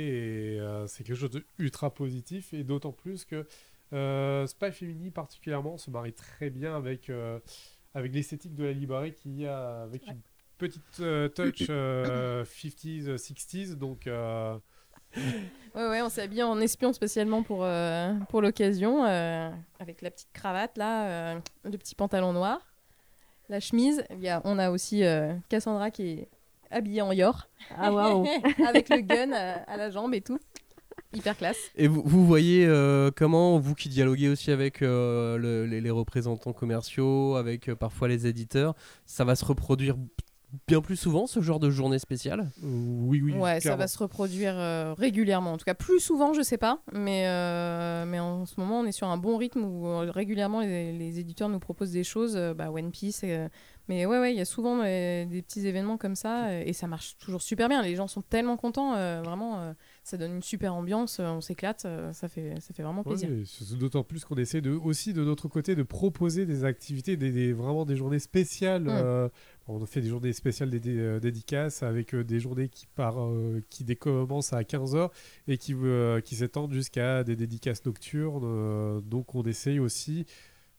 et euh, c'est quelque chose de ultra positif. Et d'autant plus que euh, Spy Family particulièrement se marie très bien avec, euh, avec l'esthétique de la librairie qu'il y a avec une petite euh, touch euh, 50s, 60s. Donc, Ouais, ouais, on s'est habillé en espion spécialement pour, pour l'occasion, avec la petite cravate là, le petit pantalon noir, la chemise. Il y a, on a aussi euh, Cassandra qui est habillée en yor, Ah waouh. avec le gun à, à la jambe et tout. Hyper classe. Et vous, vous voyez euh, comment, vous qui dialoguez aussi avec euh, le- les, les représentants commerciaux, avec euh, parfois les éditeurs, ça va se reproduire bien plus souvent ce genre de journée spéciale oui, oui. ouais, ça va se reproduire euh, régulièrement. En tout cas, plus souvent, je sais pas. Mais, euh, mais en ce moment, on est sur un bon rythme où euh, régulièrement les, les éditeurs nous proposent des choses. euh, bah, One Piece. euh, mais ouais, ouais, il y a souvent euh, des petits événements comme ça euh, et ça marche toujours super bien. Les gens sont tellement contents. euh, vraiment, euh, ça donne une super ambiance. euh, on s'éclate. euh, ça, fait, ça fait vraiment plaisir. D'autant plus qu'on essaie de, aussi de notre côté de proposer des activités, des, des- vraiment des journées spéciales. Mm. euh, on fait des journées spéciales des, dédicaces avec euh, des journées qui, par, euh, qui dé- commencent à 15h et qui, qui s'étendent jusqu'à des dédicaces nocturnes. donc on essaye aussi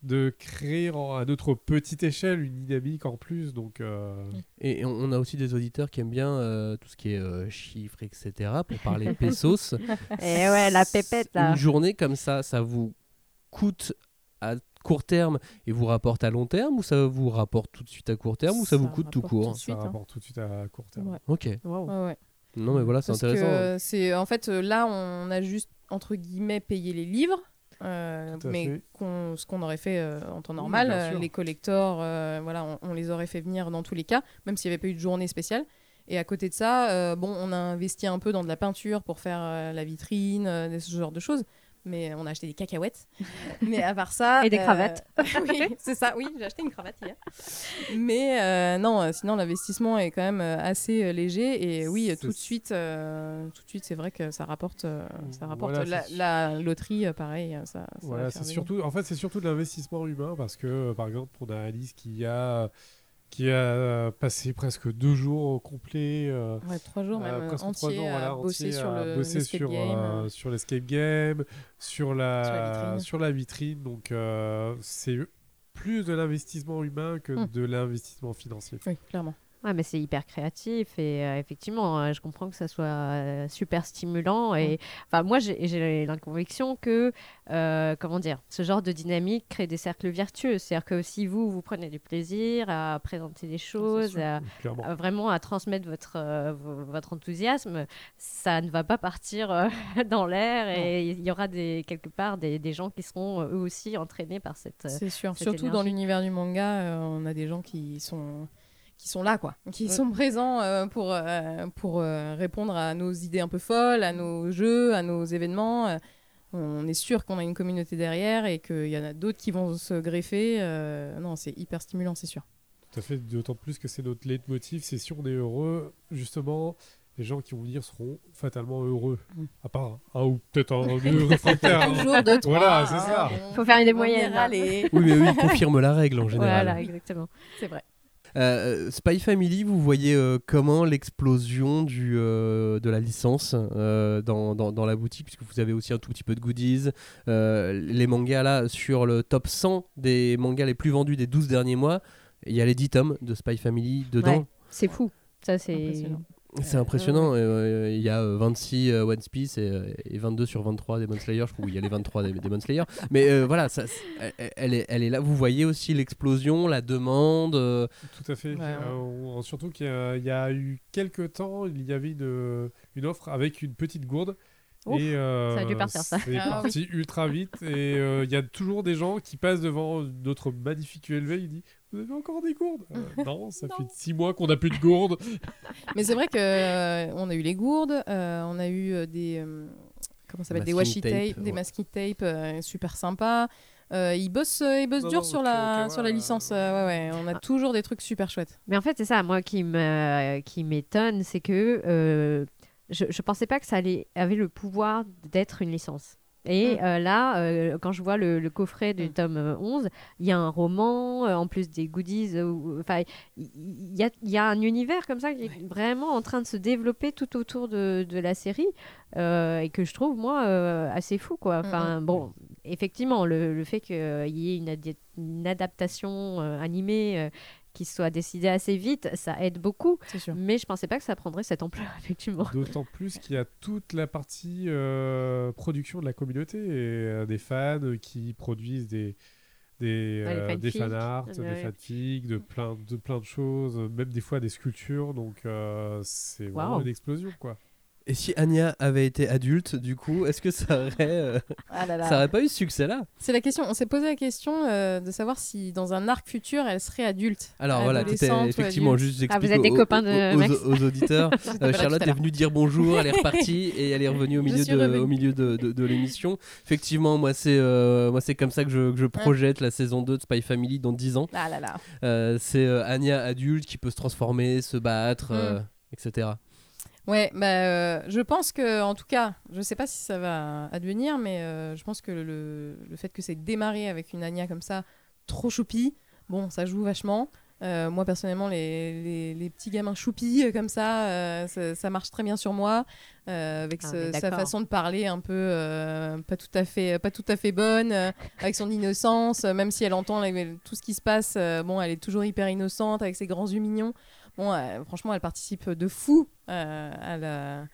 de créer en- à notre petite échelle une dynamique en plus. Donc, euh, Et on- on a aussi des auditeurs qui aiment bien euh, tout ce qui est euh, chiffres, etc. Pour parler pesos. Et ouais, la pépette là. Une journée comme ça, ça vous coûte à court terme et vous rapporte à long terme ou ça vous rapporte tout de suite à court terme ou ça, Ça vous coûte tout court tout de suite, ça hein. rapporte tout de suite à court terme. Ouais. Ok. Waouh. Ouais, ouais. Non mais voilà, c'est Parce que intéressant. c'est en fait là on a juste entre guillemets payé les livres, euh, mais ce qu'on aurait fait euh, en temps normal, euh, les collectors, euh, voilà, on, on les aurait fait venir dans tous les cas, même s'il n'y avait pas eu de journée spéciale. Et à côté de ça, euh, bon, on a investi un peu dans de la peinture pour faire euh, la vitrine, euh, ce genre de choses. Mais on a acheté des cacahuètes. mais à part ça. Et des euh, cravates. oui, c'est ça. Oui, j'ai acheté une cravate hier. Mais euh, non, euh, sinon l'investissement est quand même assez léger. Et oui, tout de suite, euh, tout de suite, c'est vrai que ça rapporte, euh, ça rapporte. Voilà, la, loterie, pareil, ça. Voilà, c'est surtout, en fait, c'est surtout de l'investissement humain parce que, par exemple, on a Alice qui a, qui a euh, passé presque deux jours au complet. euh, Ouais, trois jours même euh, presque euh, trois jours, voilà, à bosser sur à le bosser l'escape sur, game. euh, euh. sur l'escape game, sur la, Sur la vitrine. sur la vitrine. Donc, c'est plus de l'investissement humain que Hmm. de l'investissement financier. Oui, clairement. Ouais, mais c'est hyper créatif et euh, effectivement, euh, je comprends que ça soit euh, super stimulant. Et enfin, moi, j'ai la conviction que, comment dire, ce genre de dynamique crée des cercles vertueux. C'est-à-dire que si vous, vous prenez du plaisir à présenter des choses, à, à vraiment à transmettre votre, vo- votre enthousiasme, ça ne va pas partir dans l'air et il y aura des, quelque part des, des gens qui seront eux aussi entraînés par cette. C'est sûr. cette Surtout dans l'univers du manga, on a des gens qui sont qui sont là, quoi, qui Ouais. sont présents euh, pour euh, pour euh, répondre à nos idées un peu folles, à nos jeux, à nos événements. euh. on est sûr qu'on a une communauté derrière et qu'il y en a d'autres qui vont se greffer. euh, non, c'est hyper stimulant, c'est sûr. Tout à fait, d'autant plus que c'est notre leitmotiv, c'est si on est heureux, justement, les gens qui vont venir seront fatalement heureux. Mm. À part un ou peut-être un heureux réfractaire. hein. Toujours deux, trois. Voilà, c'est ça. on- Faut faire des moyennes. Oui, mais oui, il confirme la règle en général. Voilà, exactement. C'est vrai. Euh, Spy Family, vous voyez euh, comment l'explosion du, euh, de la licence euh, dans, dans, dans la boutique, puisque vous avez aussi un tout petit peu de goodies. Euh, les mangas, là, sur le top 100 des mangas les plus vendus des 12 derniers mois, il y a les 10 tomes de Spy Family dedans. Ouais, c'est fou. Ça, c'est. C'est impressionnant. euh, Il y a euh, 26 euh, One Piece et, euh, et 22 sur 23 Demon Slayer. Je crois qu'il y a les 23 des Demon Slayer. Mais euh, voilà, ça, elle, est, elle est là. Vous voyez aussi l'explosion, la demande. euh, Tout à fait. Ouais. Euh, surtout qu'il y, a- il y a eu quelques temps, il y avait une, une offre avec une petite gourde. Ouf, et euh, ça a dû partir, ça. C'est Ah parti ultra vite. Et euh, il y a toujours des gens qui passent devant notre magnifique ULV. Ils disent Vous avez encore des gourdes? Euh, Non, ça fait six mois qu'on n'a plus de gourdes. Mais c'est vrai que euh, on a eu les gourdes, euh, on a eu des euh, comment ça s'appelle? Des washi tape, tape, des ouais. masking tape euh, super sympas. Euh, ils bossent, ils bossent Non, dur non, sur la sur la licence. ouais. ouais, ouais, on a toujours des trucs super chouettes. Mais en fait, c'est ça, moi, qui me, qui m'étonne, c'est que euh, je, je pensais pas que ça allait, avait le pouvoir d'être une licence. Et Mm. euh, là, euh, quand je vois le, le coffret du Mm. tome euh, 11, il y a un roman, euh, en plus des goodies. euh, Enfin, il y, a, il y a un univers comme ça qui est vraiment en train de se développer tout autour de, de la série euh, et que je trouve, moi, euh, assez fou. Quoi. Enfin, bon, effectivement, le, le fait qu'il y ait une, adaptation euh, animée euh, qui soit décidée assez vite, ça aide beaucoup. C'est sûr. Mais je pensais pas que ça prendrait cette ampleur, effectivement. D'autant plus qu'il y a toute la partie euh, production de la communauté et euh, des fans qui produisent des des, Ouais, euh, des fanarts, Ouais, des ouais. fanfics, de plein de plein de choses, même des fois des sculptures. Donc euh, c'est vraiment une explosion quoi. Et si Anya avait été adulte, du coup, est-ce que ça aurait, euh, Ah là là. ça aurait pas eu ce succès-là? C'est la question. On s'est posé la question euh, de savoir si dans un arc futur, elle serait adulte. Alors voilà, ou effectivement juste Ah, vous êtes des aux, copains de aux- aux- Max aux auditeurs. Euh, Charlotte est venue dire bonjour, elle est repartie et elle est revenue au milieu, de, revenue. au milieu de, de- l'émission. Effectivement, moi c'est euh, moi c'est comme ça que je, que je projette la saison 2 de Spy Family dans 10 ans. Ah là là. Euh, c'est euh, Anya adulte qui peut se transformer, se battre, euh, Mm. etc. Ouais, bah, euh, je pense que, en tout cas, je sais pas si ça va advenir, mais euh, je pense que le, le fait que c'est démarré avec une Anya comme ça, trop choupie, bon, ça joue vachement. Euh, moi, personnellement, les, les, les petits gamins choupis comme ça, ça, ça marche très bien sur moi, avec Ah, ce- sa façon de parler un peu pas tout à fait, pas tout à fait bonne, avec son innocence, même si elle entend tout ce qui se passe, bon, elle est toujours hyper innocente avec ses grands yeux mignons. Bon, euh, franchement, elle participe de fou euh, à la,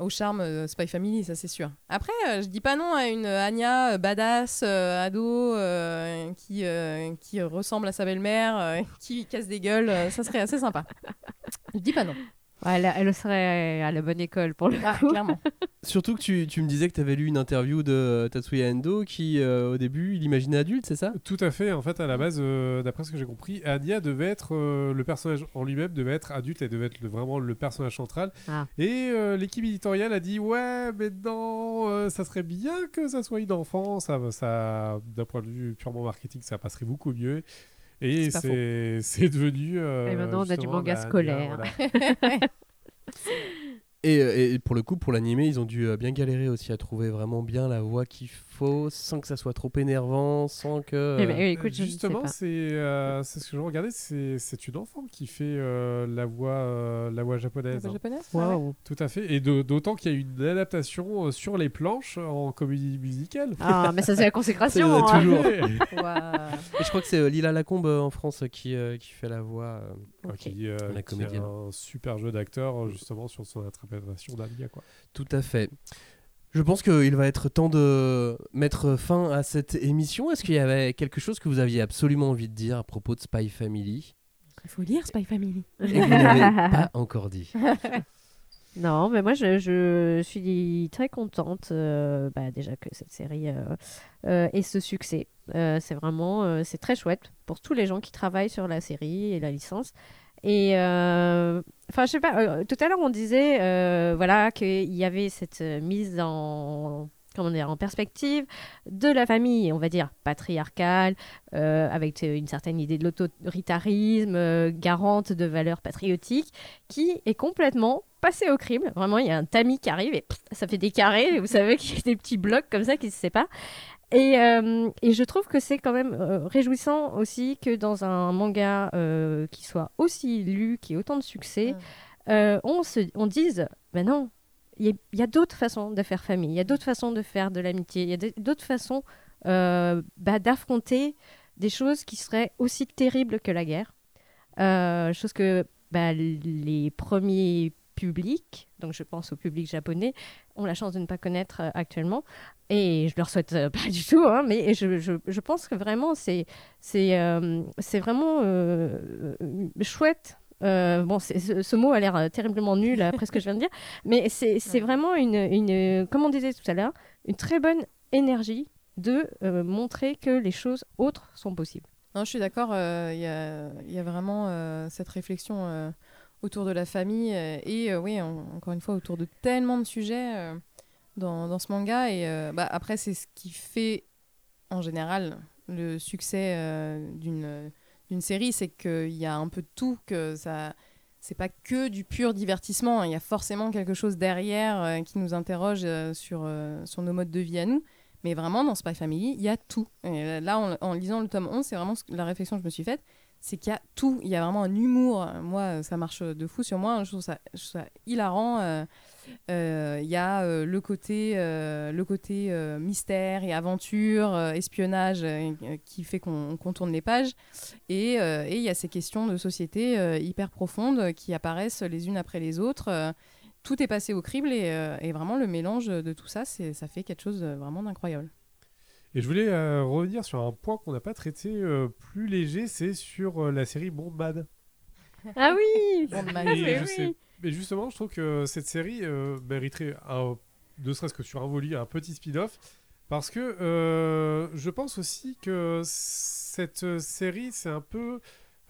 au charme Spy Family, ça c'est sûr. Après, euh, je dis pas non à une Anya badass, ado, qui, qui ressemble à sa belle-mère, qui casse des gueules, ça serait assez sympa. Je dis pas non. Elle, elle serait à la bonne école pour le Ah, coup. clairement. Surtout que tu, tu me disais que tu avais lu une interview de euh, Tatsuya Endo qui, euh, au début, il imaginait adulte, c'est ça? Tout à fait. En fait, à la base, euh, d'après ce que j'ai compris, Anya devait être euh, le personnage en lui-même devait être adulte, elle devait être le- vraiment le personnage central. Ah. Et euh, l'équipe éditoriale a dit ouais, mais non, euh, ça serait bien que ça soit une enfant. Ça, ça, d'un point de vue purement marketing, ça passerait beaucoup mieux. Et C'est devenu. euh, Et maintenant, on a du manga Anya, scolaire. voilà. Et, euh, et pour le coup, pour l'animé, ils ont dû euh, bien galérer aussi à trouver vraiment bien la voix qu'il faut, sans que ça soit trop énervant, sans que. Eh ben, oui, écoute, Justement, c'est euh, c'est ce que je regardais, c'est c'est une enfant qui fait euh, la voix euh, la voix japonaise. La voix hein. japonaise Ah ouais. Waouh. Tout à fait, et d'autant qu'il y a une adaptation euh, sur les planches en comédie musicale. Ah, mais ça, c'est la consécration. Ça, il y en a hein. toujours. Et je crois que c'est euh, Lila Lacombe en France qui, euh, qui fait la voix. euh, Ok. Qui, euh, La qui a comédienne. un super jeu d'acteur justement sur son interprétation d'Alia quoi. Tout à fait. Je pense qu'il va être temps de mettre fin à cette émission. Est-ce qu'il y avait quelque chose que vous aviez absolument envie de dire à propos de Spy Family? Il faut lire Spy Family. et que vous n'avez pas encore dit Non, mais moi je, je suis très contente euh, bah, déjà que cette série euh, euh, ait ce succès. Euh, c'est vraiment euh, c'est très chouette pour tous les gens qui travaillent sur la série et la licence. Et euh, enfin, je sais pas. euh, tout à l'heure, on disait euh, voilà qu'il y avait cette mise en comment dire en perspective de la famille, on va dire patriarcale, avec une certaine idée de l'autoritarisme, garante de valeurs patriotiques, qui est complètement passé au crime. Vraiment, il y a un tamis qui arrive et ça fait des carrés. Vous savez qu'il y a des petits blocs comme ça qui se séparent. Et, euh, et je trouve que c'est quand même euh, réjouissant aussi que dans un manga euh, qui soit aussi lu, qui ait autant de succès, euh, on, se, on dise, ben non, il y a, d'autres façons de faire famille, il y a d'autres façons de faire de l'amitié, il y a d'autres façons bah, d'affronter des choses qui seraient aussi terribles que la guerre. Chose que bah, les premiers publics, donc je pense au public japonais, ont la chance de ne pas connaître euh, actuellement. Et je leur souhaite euh, pas du tout, hein, mais je, je, je pense que vraiment c'est c'est euh, c'est vraiment euh, chouette. Bon, ce, ce mot a l'air terriblement nul après ce que je viens de dire, mais c'est c'est vraiment une, une, comme on disait tout à l'heure, une très bonne énergie de montrer que les choses autres sont possibles. Non, je suis d'accord. Il y, a, y a vraiment cette réflexion autour de la famille euh, et euh, oui, en- encore une fois, autour de tellement de sujets euh, dans, dans ce manga. Et bah, après, c'est ce qui fait en général le succès d'une d'une série, c'est qu'il y a un peu de tout, que ça c'est pas que du pur divertissement. hein. Il y a forcément quelque chose derrière qui nous interroge sur, sur nos modes de vie à nous. Mais vraiment, dans Spy Family, il y a tout. Là, en, en lisant le tome 11, c'est vraiment la réflexion que je me suis faite. C'est qu'il y a tout. Il y a vraiment un humour. Moi, ça marche de fou sur moi. Je trouve ça, je trouve ça hilarant. Euh, euh, Il y a euh, le côté, le côté mystère et aventure, espionnage qui fait qu'on qu'on tourne les pages. Et il y a ces questions de société hyper profondes qui apparaissent les unes après les autres. Tout est passé au crible et, et vraiment le mélange de tout ça, ça fait quelque chose vraiment d'incroyable. Et je voulais euh, revenir sur un point qu'on n'a pas traité euh, plus léger, c'est sur euh, la série Bombad. Ah oui vie. mais je oui. sais- mais justement, je trouve que cette série euh, mériterait, un, ne serait-ce que sur un volet, un petit spin-off. Parce que euh, je pense aussi que cette série, c'est un peu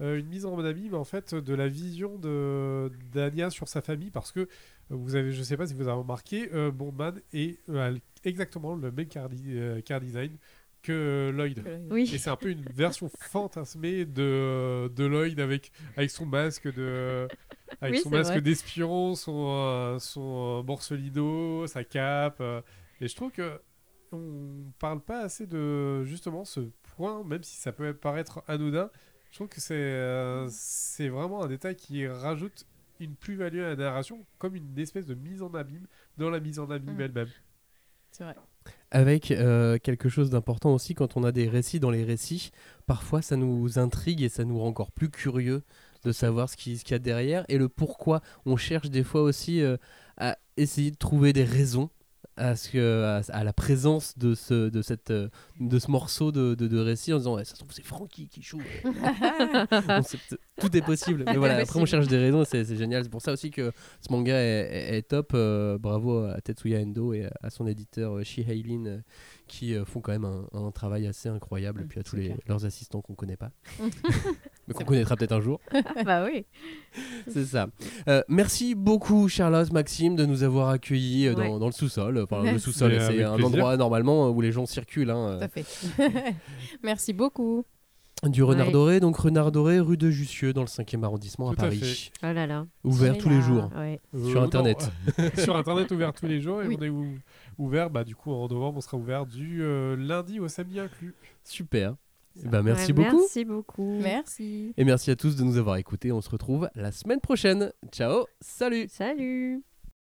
euh, une mise en abîme en fait de la vision de d'Anya sur sa famille. Parce que vous avez, je sais pas si vous avez remarqué, euh, Bondman est euh, exactement le même car, euh, car design que Lloyd. Oui. Et c'est un peu une version fantasmée de, de Lloyd avec, avec son masque de avec Oui, son masque d'espion, son, euh, son euh, morcelino, sa cape. euh, et je trouve que on parle pas assez de justement ce point, même si ça peut paraître anodin. Je trouve que c'est euh, c'est vraiment un détail qui rajoute une plus-value à la narration, comme une espèce de mise en abîme dans la mise en abîme Mm. elle-même. C'est vrai. Avec euh, quelque chose d'important aussi, quand on a des récits dans les récits, parfois ça nous intrigue et ça nous rend encore plus curieux de savoir ce qui- ce qu'il y a derrière et le pourquoi. On cherche des fois aussi euh, à essayer de trouver des raisons à, ce que, à, à la présence de ce, de cette, euh, de ce morceau de, de, de récit en disant ouais, ça se trouve c'est Francky qui joue. Tout est possible. Mais voilà, après on cherche des raisons c'est génial. C'est pour ça aussi que ce manga est, est- est top. Euh, bravo à Tetsuya Endo et à son éditeur euh, Shi Heilin euh, qui euh, font quand même un, un travail assez incroyable. Et puis à tous les, leurs assistants qu'on connaît pas. Mais qu'on connaîtra peut-être un jour. bah oui. C'est ça. Euh, merci beaucoup, Charlotte, Maxime, de nous avoir accueillis euh, dans, Ouais. dans le sous-sol. Enfin, le Merci. sous-sol, c'est un plaisir. endroit normalement euh, où les gens circulent. hein, Tout à fait. Merci beaucoup. euh, du Renard Ouais. Doré, donc Renard Doré, rue de Jussieu, dans le 5e arrondissement à Tout à Paris. Oh là là. Ouvert tous les jours. Ouais. Sur Euh, Internet. non, sur Internet ouvert tous les jours et Oui. on est ou- ouvert, bah, du coup en novembre on sera ouvert du euh, lundi au samedi inclus. Super. Eh ben, merci Ouais, beaucoup. Merci beaucoup. Merci. Et merci à tous de nous avoir écoutés. On se retrouve la semaine prochaine. Ciao, salut Salut.